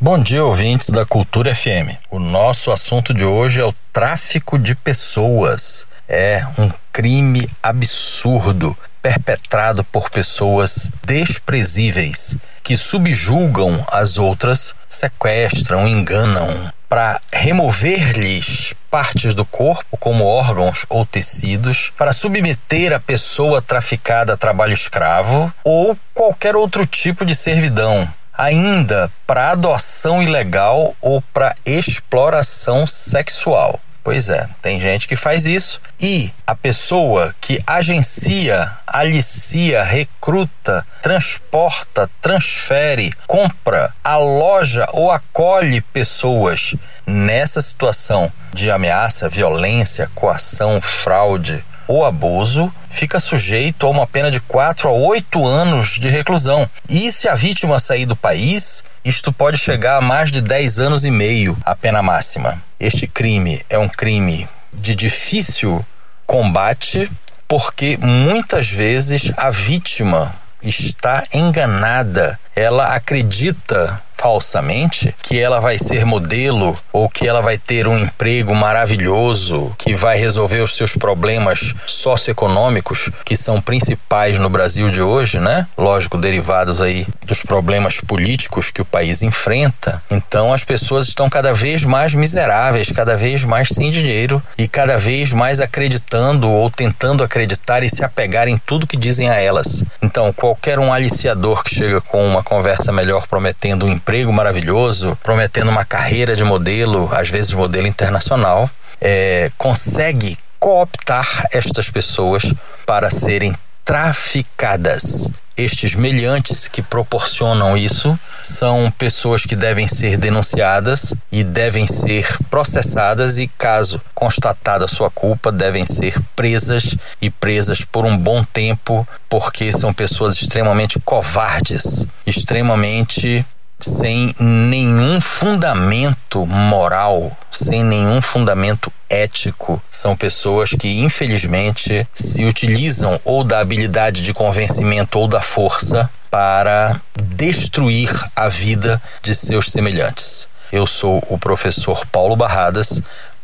Bom dia, ouvintes da Cultura FM. O nosso assunto de hoje é o tráfico de pessoas. É um crime absurdo perpetrado por pessoas desprezíveis que subjugam as outras, sequestram, enganam para remover-lhes partes do corpo, como órgãos ou tecidos, para submeter a pessoa traficada a trabalho escravo ou qualquer outro tipo de servidão, ainda para adoção ilegal ou para exploração sexual. Pois é, tem gente que faz isso. E a pessoa que agencia, alicia, recruta, transporta, transfere, compra, aloja ou acolhe pessoas nessa situação de ameaça, violência, coação, fraude ou abuso, fica sujeito a uma pena de 4 a 8 anos de reclusão. E se a vítima sair do país, isto pode chegar a mais de 10 anos e meio a pena máxima. Este crime é um crime de difícil combate, porque muitas vezes a vítima está enganada. Ela acredita falsamente que ela vai ser modelo ou que ela vai ter um emprego maravilhoso que vai resolver os seus problemas socioeconômicos que são principais no Brasil de hoje, né? Lógico, derivados aí dos problemas políticos que o país enfrenta. Então as pessoas estão cada vez mais miseráveis, cada vez mais sem dinheiro e cada vez mais acreditando ou tentando acreditar e se apegar em tudo que dizem a elas. Então, qualquer um aliciador que chega com uma conversa melhor prometendo um emprego maravilhoso, prometendo uma carreira de modelo, às vezes modelo internacional, é, consegue cooptar estas pessoas para serem traficadas. Estes meliantes que proporcionam isso são pessoas que devem ser denunciadas e devem ser processadas e, caso constatada sua culpa, devem ser presas e presas por um bom tempo, porque são pessoas extremamente covardes, extremamente sem nenhum fundamento moral, sem nenhum fundamento ético. São pessoas que, infelizmente, se utilizam ou da habilidade de convencimento ou da força para destruir a vida de seus semelhantes. Eu sou o professor Paulo Barradas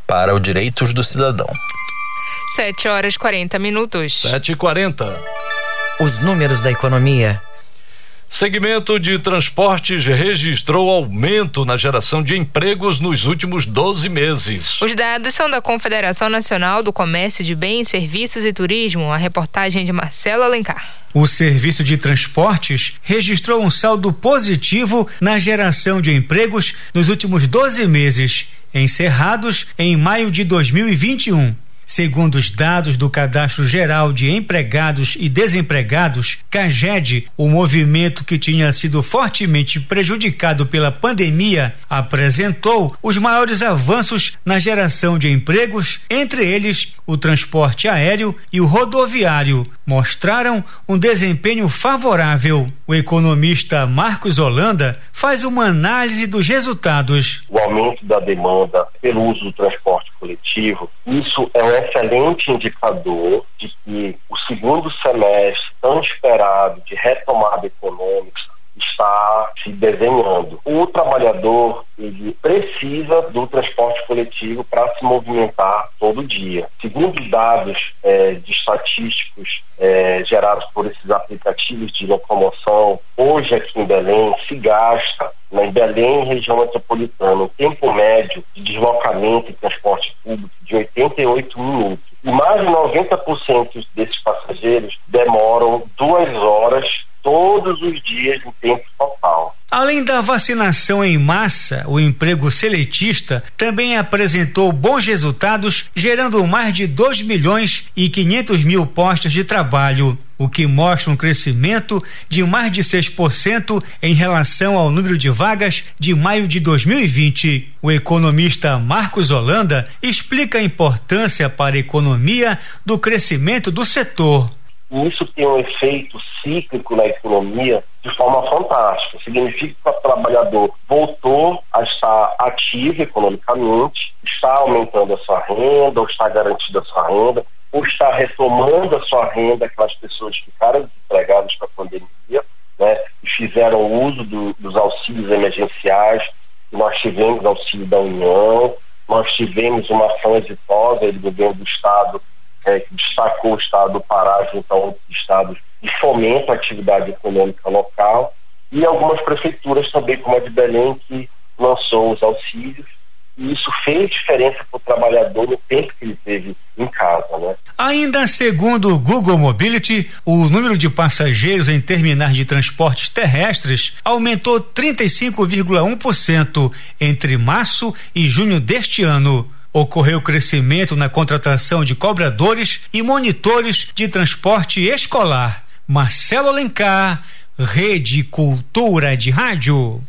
para o Direitos do Cidadão. 7 horas 40 minutos. 7 e 40 Os números da economia Segmento de transportes registrou aumento na geração de empregos nos últimos 12 meses. Os dados são da Confederação Nacional do Comércio de Bens, Serviços e Turismo. A reportagem de Marcelo Alencar. O serviço de transportes registrou um saldo positivo na geração de empregos nos últimos 12 meses, encerrados em maio de 2021. Segundo os dados do Cadastro Geral de Empregados e Desempregados, CAGED, o movimento que tinha sido fortemente prejudicado pela pandemia, apresentou os maiores avanços na geração de empregos, entre eles o transporte aéreo e o rodoviário, mostraram um desempenho favorável. O economista Marcos Holanda faz uma análise dos resultados. O aumento da demanda pelo uso do transporte coletivo, isso é um excelente indicador de que o segundo semestre tão esperado de retomada econômica está se desenhando. O trabalhador ele precisa do transporte coletivo para se movimentar todo dia. Segundo dados é, de estatísticos é, gerados por esses aplicativos de locomoção, hoje aqui em Belém se gasta em Belém, região metropolitana, um tempo médio de deslocamento e transporte público de 88 minutos. E mais de 90% desses passageiros demoram duas horas todos os dias em tempo total. Além da vacinação em massa, o emprego seletista também apresentou bons resultados, gerando mais de 2 milhões e 500 mil postos de trabalho, o que mostra um crescimento de mais de 6% em relação ao número de vagas de maio de 2020. O economista Marcos Holanda explica a importância para a economia do crescimento do setor. Isso tem um efeito cíclico na economia de forma fantástica. Significa que o trabalhador voltou a estar ativo economicamente, está aumentando a sua renda, ou está garantindo a sua renda, ou está retomando a sua renda, aquelas pessoas que ficaram desempregadas com a pandemia, né, e fizeram uso do, dos auxílios emergenciais. Nós tivemos auxílio da União, nós tivemos uma ação exitosa do governo do Estado é, que destacou o estado do Pará junto a outros estados e fomenta a atividade econômica local e algumas prefeituras também, como a de Belém, que lançou os auxílios e isso fez diferença para o trabalhador no tempo que ele teve em casa, né? Ainda segundo o Google Mobility, o número de passageiros em terminais de transportes terrestres aumentou 35,1% entre março e junho deste ano ocorreu crescimento na contratação de cobradores e monitores de transporte escolar. Marcelo Alencar, Rede Cultura de Rádio.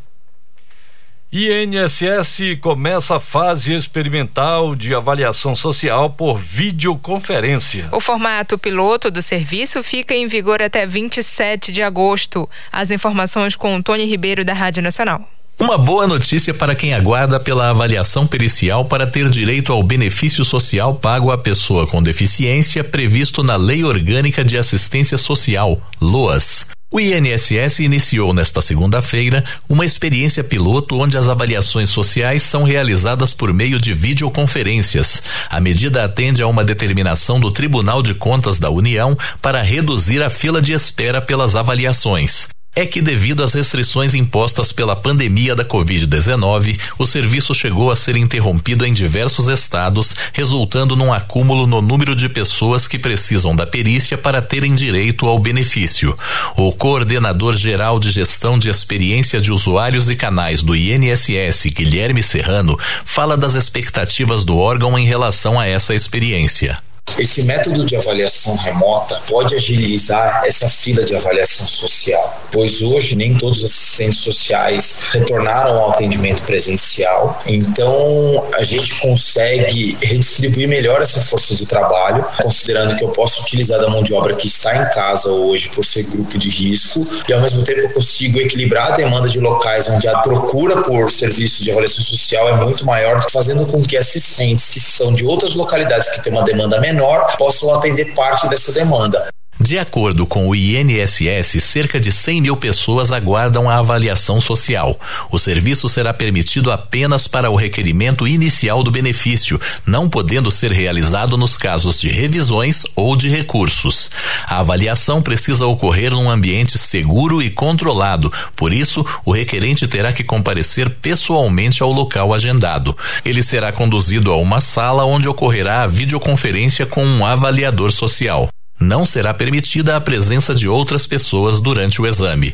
INSS começa a fase experimental de avaliação social por videoconferência. O formato piloto do serviço fica em vigor até 27 de agosto. As informações com Tony Ribeiro da Rádio Nacional. Uma boa notícia para quem aguarda pela avaliação pericial para ter direito ao benefício social pago à pessoa com deficiência previsto na Lei Orgânica de Assistência Social, LOAS. O INSS iniciou nesta segunda-feira uma experiência piloto onde as avaliações sociais são realizadas por meio de videoconferências. A medida atende a uma determinação do Tribunal de Contas da União para reduzir a fila de espera pelas avaliações é que, devido às restrições impostas pela pandemia da Covid-19, o serviço chegou a ser interrompido em diversos estados, resultando num acúmulo no número de pessoas que precisam da perícia para terem direito ao benefício. O coordenador geral de gestão de experiência de usuários e canais do INSS, Guilherme Serrano, fala das expectativas do órgão em relação a essa experiência. Esse método de avaliação remota pode agilizar essa fila de avaliação social, pois hoje nem todos os assistentes sociais retornaram ao atendimento presencial, então a gente consegue redistribuir melhor essa força de trabalho, considerando que eu posso utilizar da mão de obra que está em casa hoje por ser grupo de risco, e ao mesmo tempo eu consigo equilibrar a demanda de locais onde a procura por serviços de avaliação social é muito maior, fazendo com que assistentes que são de outras localidades que têm uma demanda menor menor possam atender parte dessa demanda. De acordo com o INSS, cerca de 100 mil pessoas aguardam a avaliação social. O serviço será permitido apenas para o requerimento inicial do benefício, não podendo ser realizado nos casos de revisões ou de recursos. A avaliação precisa ocorrer num ambiente seguro e controlado, por isso, o requerente terá que comparecer pessoalmente ao local agendado. Ele será conduzido a uma sala onde ocorrerá a videoconferência com um avaliador social. Não será permitida a presença de outras pessoas durante o exame.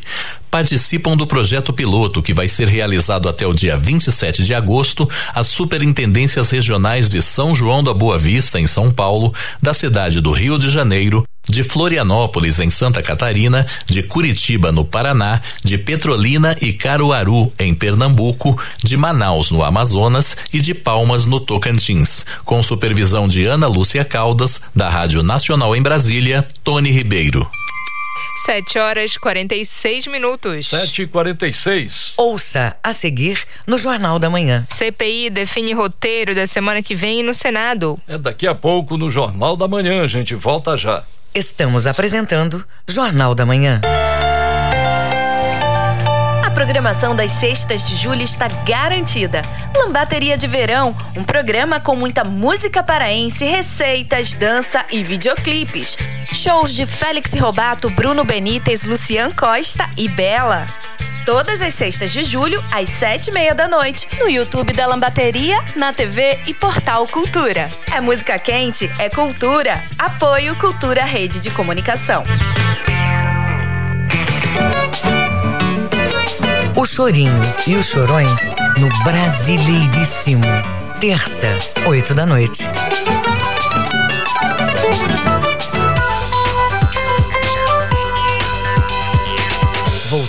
Participam do projeto piloto, que vai ser realizado até o dia 27 de agosto, as superintendências regionais de São João da Boa Vista, em São Paulo, da cidade do Rio de Janeiro, de Florianópolis, em Santa Catarina, de Curitiba, no Paraná, de Petrolina e Caruaru, em Pernambuco, de Manaus, no Amazonas e de Palmas, no Tocantins, com supervisão de Ana Lúcia Caldas, da Rádio Nacional em Brasília, Tony Ribeiro. 7 horas 46 minutos. 7 e 46 Ouça a seguir no Jornal da Manhã. CPI define roteiro da semana que vem no Senado. É daqui a pouco no Jornal da Manhã, a gente volta já. Estamos apresentando Jornal da Manhã. A programação das sextas de julho está garantida. Lambateria de Verão, um programa com muita música paraense, receitas, dança e videoclipes. Shows de Félix Robato, Bruno Benítez, Lucian Costa e Bela. Todas as sextas de julho, às sete e meia da noite, no YouTube da Lambateria, na TV e Portal Cultura. É música quente, é cultura. Apoio Cultura Rede de Comunicação. O Chorinho e os Chorões no Brasileiríssimo. Terça, oito da noite.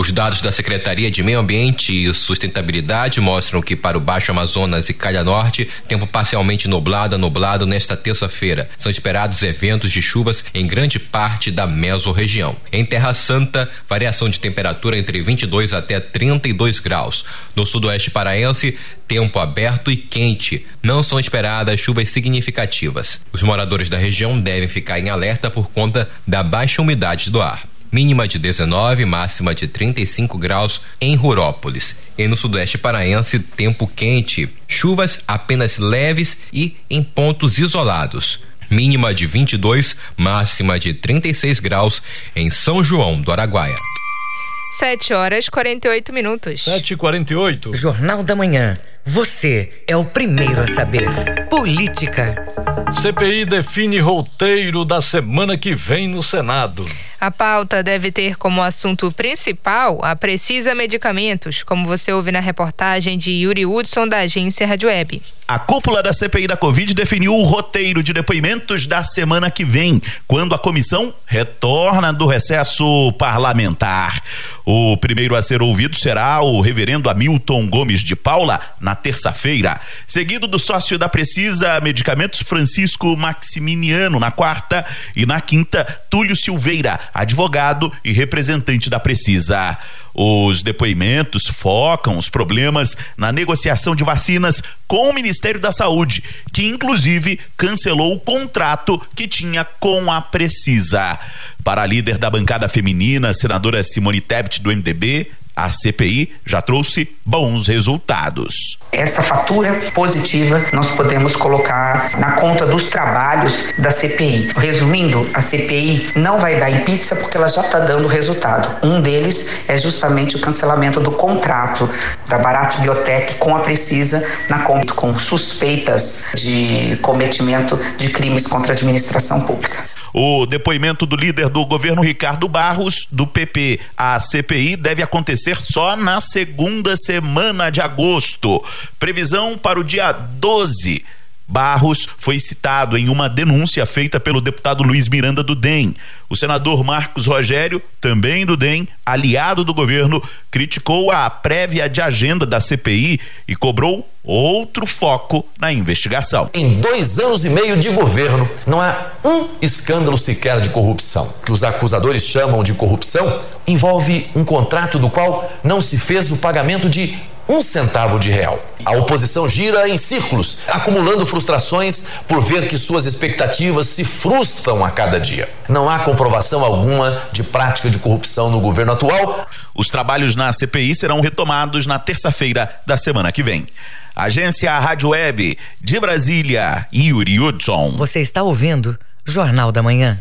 Os dados da Secretaria de Meio Ambiente e Sustentabilidade mostram que para o Baixo Amazonas e Calha Norte, tempo parcialmente nublado a nublado nesta terça-feira. São esperados eventos de chuvas em grande parte da mesorregião. Em Terra Santa, variação de temperatura entre 22 até 32 graus. No sudoeste paraense, tempo aberto e quente. Não são esperadas chuvas significativas. Os moradores da região devem ficar em alerta por conta da baixa umidade do ar mínima de 19, máxima de 35 graus em Rurópolis. E no sudoeste paraense, tempo quente, chuvas apenas leves e em pontos isolados. Mínima de 22, máxima de 36 graus em São João do Araguaia. 7 horas 48 minutos. 7 e 48 Jornal da Manhã. Você é o primeiro a saber. Política. CPI define roteiro da semana que vem no Senado. A pauta deve ter como assunto principal a Precisa Medicamentos, como você ouve na reportagem de Yuri Hudson, da agência Rádio Web. A cúpula da CPI da Covid definiu o roteiro de depoimentos da semana que vem, quando a comissão retorna do recesso parlamentar. O primeiro a ser ouvido será o reverendo Hamilton Gomes de Paula, na terça-feira, seguido do sócio da Precisa Medicamentos, Francisco Maximiniano na quarta e na quinta, Túlio Silveira, advogado e representante da Precisa. Os depoimentos focam os problemas na negociação de vacinas com o Ministério da Saúde, que inclusive cancelou o contrato que tinha com a Precisa. Para a líder da bancada feminina, senadora Simone Tebet do MDB, a CPI já trouxe bons resultados. Essa fatura positiva nós podemos colocar na conta dos trabalhos da CPI. Resumindo, a CPI não vai dar em pizza porque ela já está dando resultado. Um deles é justamente o cancelamento do contrato da Barat Biotech com a Precisa na conta com suspeitas de cometimento de crimes contra a administração pública. O depoimento do líder do governo Ricardo Barros, do PP, à CPI, deve acontecer só na segunda semana de agosto. Previsão para o dia 12 Barros foi citado em uma denúncia feita pelo deputado Luiz Miranda do DEM. O senador Marcos Rogério, também do DEM, aliado do governo, criticou a prévia de agenda da CPI e cobrou outro foco na investigação. Em dois anos e meio de governo, não há um escândalo sequer de corrupção. O que os acusadores chamam de corrupção envolve um contrato do qual não se fez o pagamento de um centavo de real. A oposição gira em círculos, acumulando frustrações por ver que suas expectativas se frustram a cada dia. Não há comprovação alguma de prática de corrupção no governo atual. Os trabalhos na CPI serão retomados na terça-feira da semana que vem. Agência Rádio Web de Brasília, Yuri Hudson. Você está ouvindo Jornal da Manhã.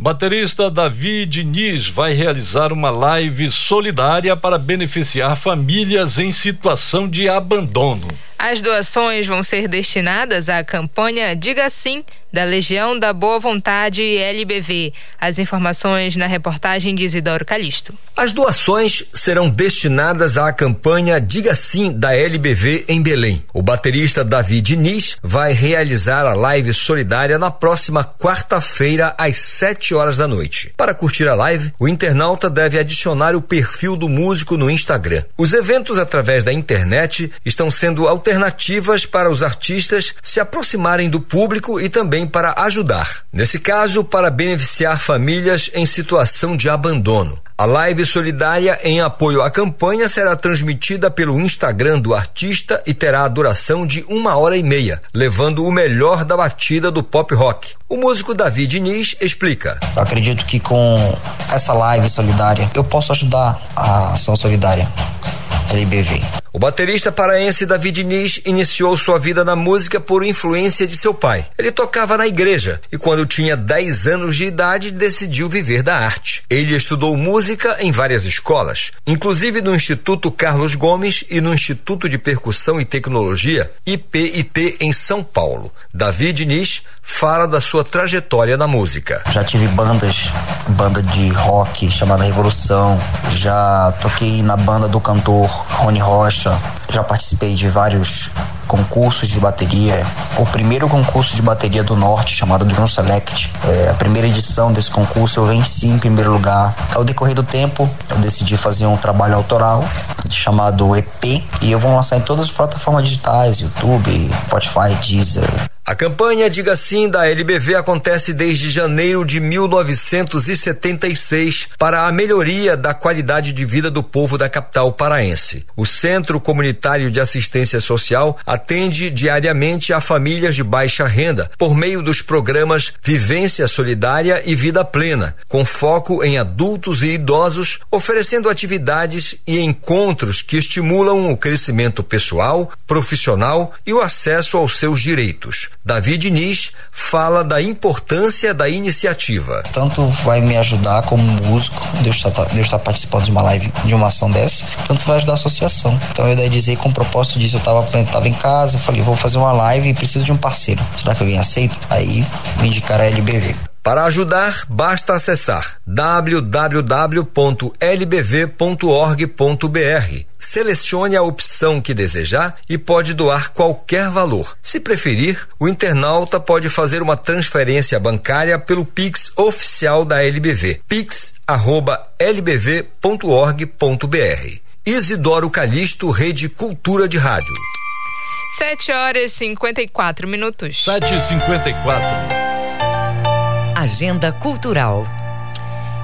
Baterista Davi Diniz vai realizar uma live solidária para beneficiar famílias em situação de abandono. As doações vão ser destinadas à campanha Diga Sim da Legião da Boa Vontade LBV. As informações na reportagem de Isidoro Calixto. As doações serão destinadas à campanha Diga Sim da LBV em Belém. O baterista Davi Diniz vai realizar a live solidária na próxima quarta-feira às 7 horas da noite. Para curtir a live, o internauta deve adicionar o perfil do músico no Instagram. Os eventos através da internet estão sendo alterados alternativas para os artistas se aproximarem do público e também para ajudar. Nesse caso, para beneficiar famílias em situação de abandono. A live solidária em apoio à campanha será transmitida pelo Instagram do artista e terá a duração de uma hora e meia, levando o melhor da batida do pop rock. O músico Davi Diniz explica. Eu acredito que com essa live solidária eu posso ajudar a ação solidária LBV. O baterista paraense Davi Diniz iniciou sua vida na música por influência de seu pai. Ele tocava na igreja e, quando tinha 10 anos de idade, decidiu viver da arte. Ele estudou música em várias escolas, inclusive no Instituto Carlos Gomes e no Instituto de Percussão e Tecnologia, IPIT, em São Paulo. Davi Diniz fala da sua trajetória na música. Já tive bandas, banda de rock chamada Revolução, já toquei na banda do cantor Rony Rocha, já participei de vários concursos de bateria. O primeiro concurso de bateria do Norte, chamado Drum Select, é, a primeira edição desse concurso eu venci em primeiro lugar. Ao decorrer do tempo, eu decidi fazer um trabalho autoral chamado EP e eu vou lançar em todas as plataformas digitais, YouTube, Spotify, Deezer, a campanha Diga Sim da LBV acontece desde janeiro de 1976 para a melhoria da qualidade de vida do povo da capital paraense. O Centro Comunitário de Assistência Social atende diariamente a famílias de baixa renda por meio dos programas Vivência Solidária e Vida Plena, com foco em adultos e idosos, oferecendo atividades e encontros que estimulam o crescimento pessoal, profissional e o acesso aos seus direitos. Davi Diniz fala da importância da iniciativa. Tanto vai me ajudar como músico, Deus está, Deus está participando de uma live, de uma ação dessa, tanto vai ajudar a associação. Então eu daí dizer com o propósito disso, eu estava tava em casa, falei, vou fazer uma live e preciso de um parceiro. Será que alguém aceita? Aí me indicaram a LBV. Para ajudar, basta acessar www.lbv.org.br. Selecione a opção que desejar e pode doar qualquer valor. Se preferir, o internauta pode fazer uma transferência bancária pelo Pix oficial da LBV, pix@lbv.org.br. Isidoro Calixto, Rede Cultura de Rádio. 7 horas e 54 minutos. 7 e 54 Agenda Cultural.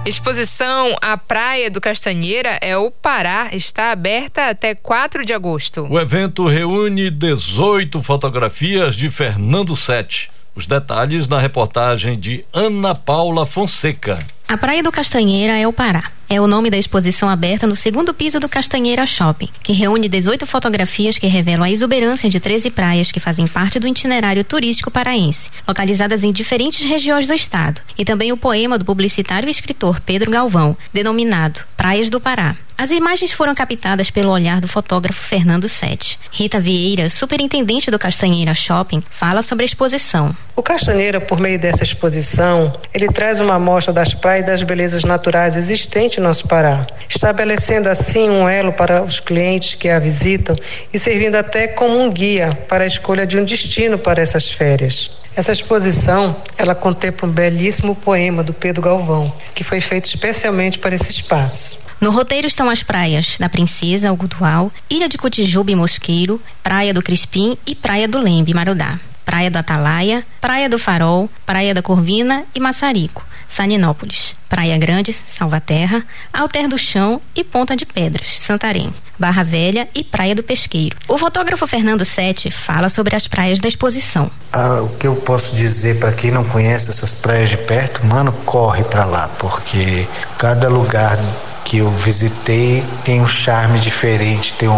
Exposição à Praia do Castanheira é o Pará está aberta até 4 de agosto. O evento reúne 18 fotografias de Fernando Sete. Os detalhes na reportagem de Ana Paula Fonseca. A Praia do Castanheira é o Pará. É o nome da exposição aberta no segundo piso do Castanheira Shopping, que reúne 18 fotografias que revelam a exuberância de 13 praias que fazem parte do itinerário turístico paraense, localizadas em diferentes regiões do estado, e também o poema do publicitário e escritor Pedro Galvão, denominado Praias do Pará. As imagens foram captadas pelo olhar do fotógrafo Fernando Sete. Rita Vieira, superintendente do Castanheira Shopping, fala sobre a exposição. O Castanheira, por meio dessa exposição, ele traz uma amostra das praias e das belezas naturais existentes no nosso Pará, estabelecendo assim um elo para os clientes que a visitam e servindo até como um guia para a escolha de um destino para essas férias. Essa exposição, ela contempla um belíssimo poema do Pedro Galvão, que foi feito especialmente para esse espaço. No roteiro estão as praias da Princesa, Algodual, Ilha de Cotijuba e Mosqueiro, Praia do Crispim e Praia do Lembe, Marudá. Praia do Atalaia, Praia do Farol, Praia da Corvina e Maçarico, Saninópolis, Praia Grande, Salvaterra, Alter do Chão e Ponta de Pedras, Santarém, Barra Velha e Praia do Pesqueiro. O fotógrafo Fernando Sete fala sobre as praias da exposição. Ah, o que eu posso dizer para quem não conhece essas praias de perto, mano, corre para lá, porque cada lugar que eu visitei tem um charme diferente, tem um,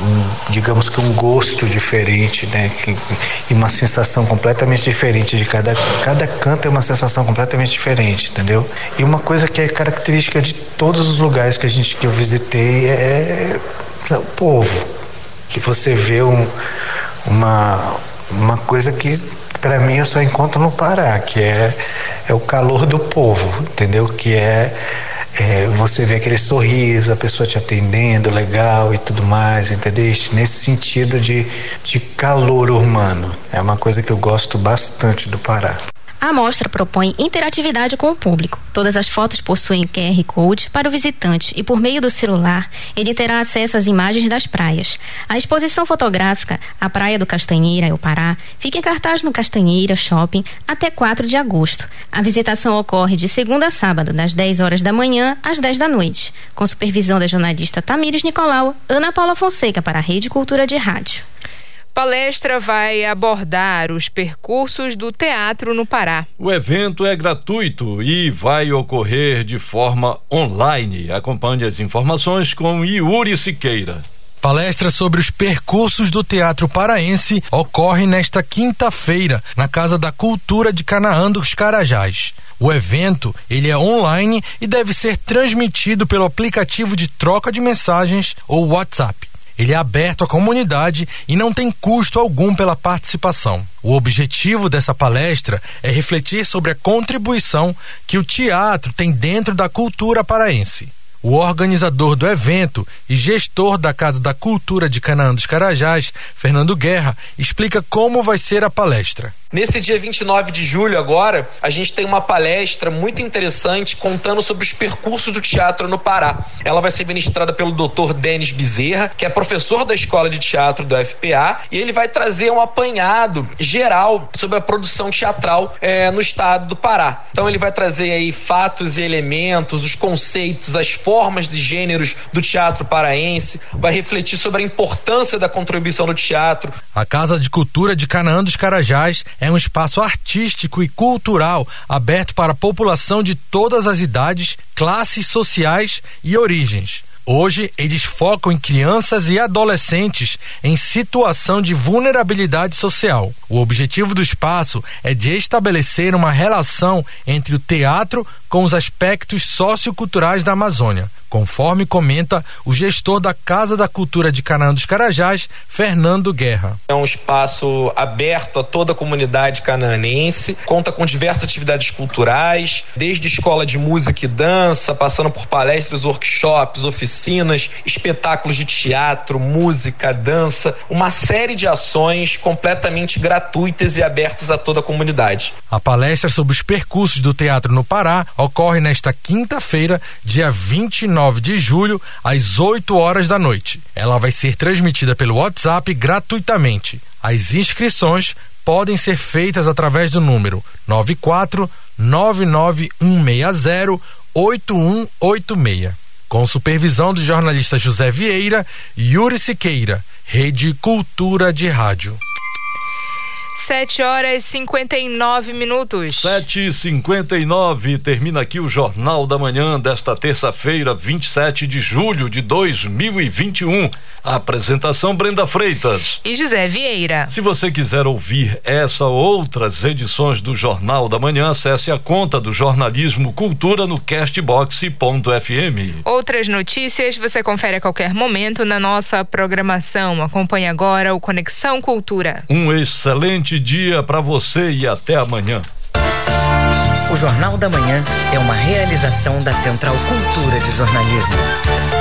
um digamos que um gosto diferente, né? E uma sensação completamente diferente de cada cada canto é uma sensação completamente diferente, entendeu? E uma coisa que é característica de todos os lugares que a gente que eu visitei é, é o povo, que você vê um, uma uma coisa que para mim eu só encontro no Pará, que é é o calor do povo, entendeu? Que é é, você vê aquele sorriso, a pessoa te atendendo legal e tudo mais, entendeu? Nesse sentido de, de calor humano. É uma coisa que eu gosto bastante do Pará. A mostra propõe interatividade com o público. Todas as fotos possuem QR Code para o visitante e, por meio do celular, ele terá acesso às imagens das praias. A exposição fotográfica A Praia do Castanheira, o Pará, fica em cartaz no Castanheira Shopping até 4 de agosto. A visitação ocorre de segunda a sábado, das 10 horas da manhã às 10 da noite, com supervisão da jornalista Tamires Nicolau, Ana Paula Fonseca para a Rede Cultura de Rádio. Palestra vai abordar os percursos do teatro no Pará. O evento é gratuito e vai ocorrer de forma online. Acompanhe as informações com Yuri Siqueira. Palestra sobre os percursos do teatro paraense ocorre nesta quinta-feira na Casa da Cultura de Canaã dos Carajás. O evento ele é online e deve ser transmitido pelo aplicativo de troca de mensagens ou WhatsApp. Ele é aberto à comunidade e não tem custo algum pela participação. O objetivo dessa palestra é refletir sobre a contribuição que o teatro tem dentro da cultura paraense. O organizador do evento e gestor da Casa da Cultura de Canaã dos Carajás, Fernando Guerra, explica como vai ser a palestra. Nesse dia 29 de julho, agora, a gente tem uma palestra muito interessante contando sobre os percursos do teatro no Pará. Ela vai ser ministrada pelo Dr. Denis Bezerra, que é professor da Escola de Teatro do FPA, e ele vai trazer um apanhado geral sobre a produção teatral é, no estado do Pará. Então, ele vai trazer aí fatos e elementos, os conceitos, as formas de gêneros do teatro paraense, vai refletir sobre a importância da contribuição do teatro. A Casa de Cultura de Canaã dos Carajás um espaço artístico e cultural aberto para a população de todas as idades, classes sociais e origens. Hoje, eles focam em crianças e adolescentes em situação de vulnerabilidade social. O objetivo do espaço é de estabelecer uma relação entre o teatro com os aspectos socioculturais da Amazônia, conforme comenta o gestor da Casa da Cultura de Canaã dos Carajás, Fernando Guerra. É um espaço aberto a toda a comunidade canaanense, conta com diversas atividades culturais, desde escola de música e dança, passando por palestras, workshops, oficinas, espetáculos de teatro, música, dança, uma série de ações completamente gratuitas e abertas a toda a comunidade. A palestra sobre os percursos do teatro no Pará ocorre nesta quinta-feira, dia 29 de julho, às 8 horas da noite. Ela vai ser transmitida pelo WhatsApp gratuitamente. As inscrições podem ser feitas através do número 94 99160 8186. Com supervisão do jornalista José Vieira e Yuri Siqueira, Rede Cultura de Rádio. 7 horas e 59 minutos. 7 e 59 termina aqui o Jornal da Manhã desta terça-feira, 27 de julho de 2021. A apresentação Brenda Freitas e José Vieira. Se você quiser ouvir essa ou outras edições do Jornal da Manhã, acesse a conta do Jornalismo Cultura no castbox.fm. Outras notícias você confere a qualquer momento na nossa programação. Acompanhe agora o Conexão Cultura. Um excelente excelente dia para você e até amanhã. O Jornal da Manhã é uma realização da Central Cultura de Jornalismo.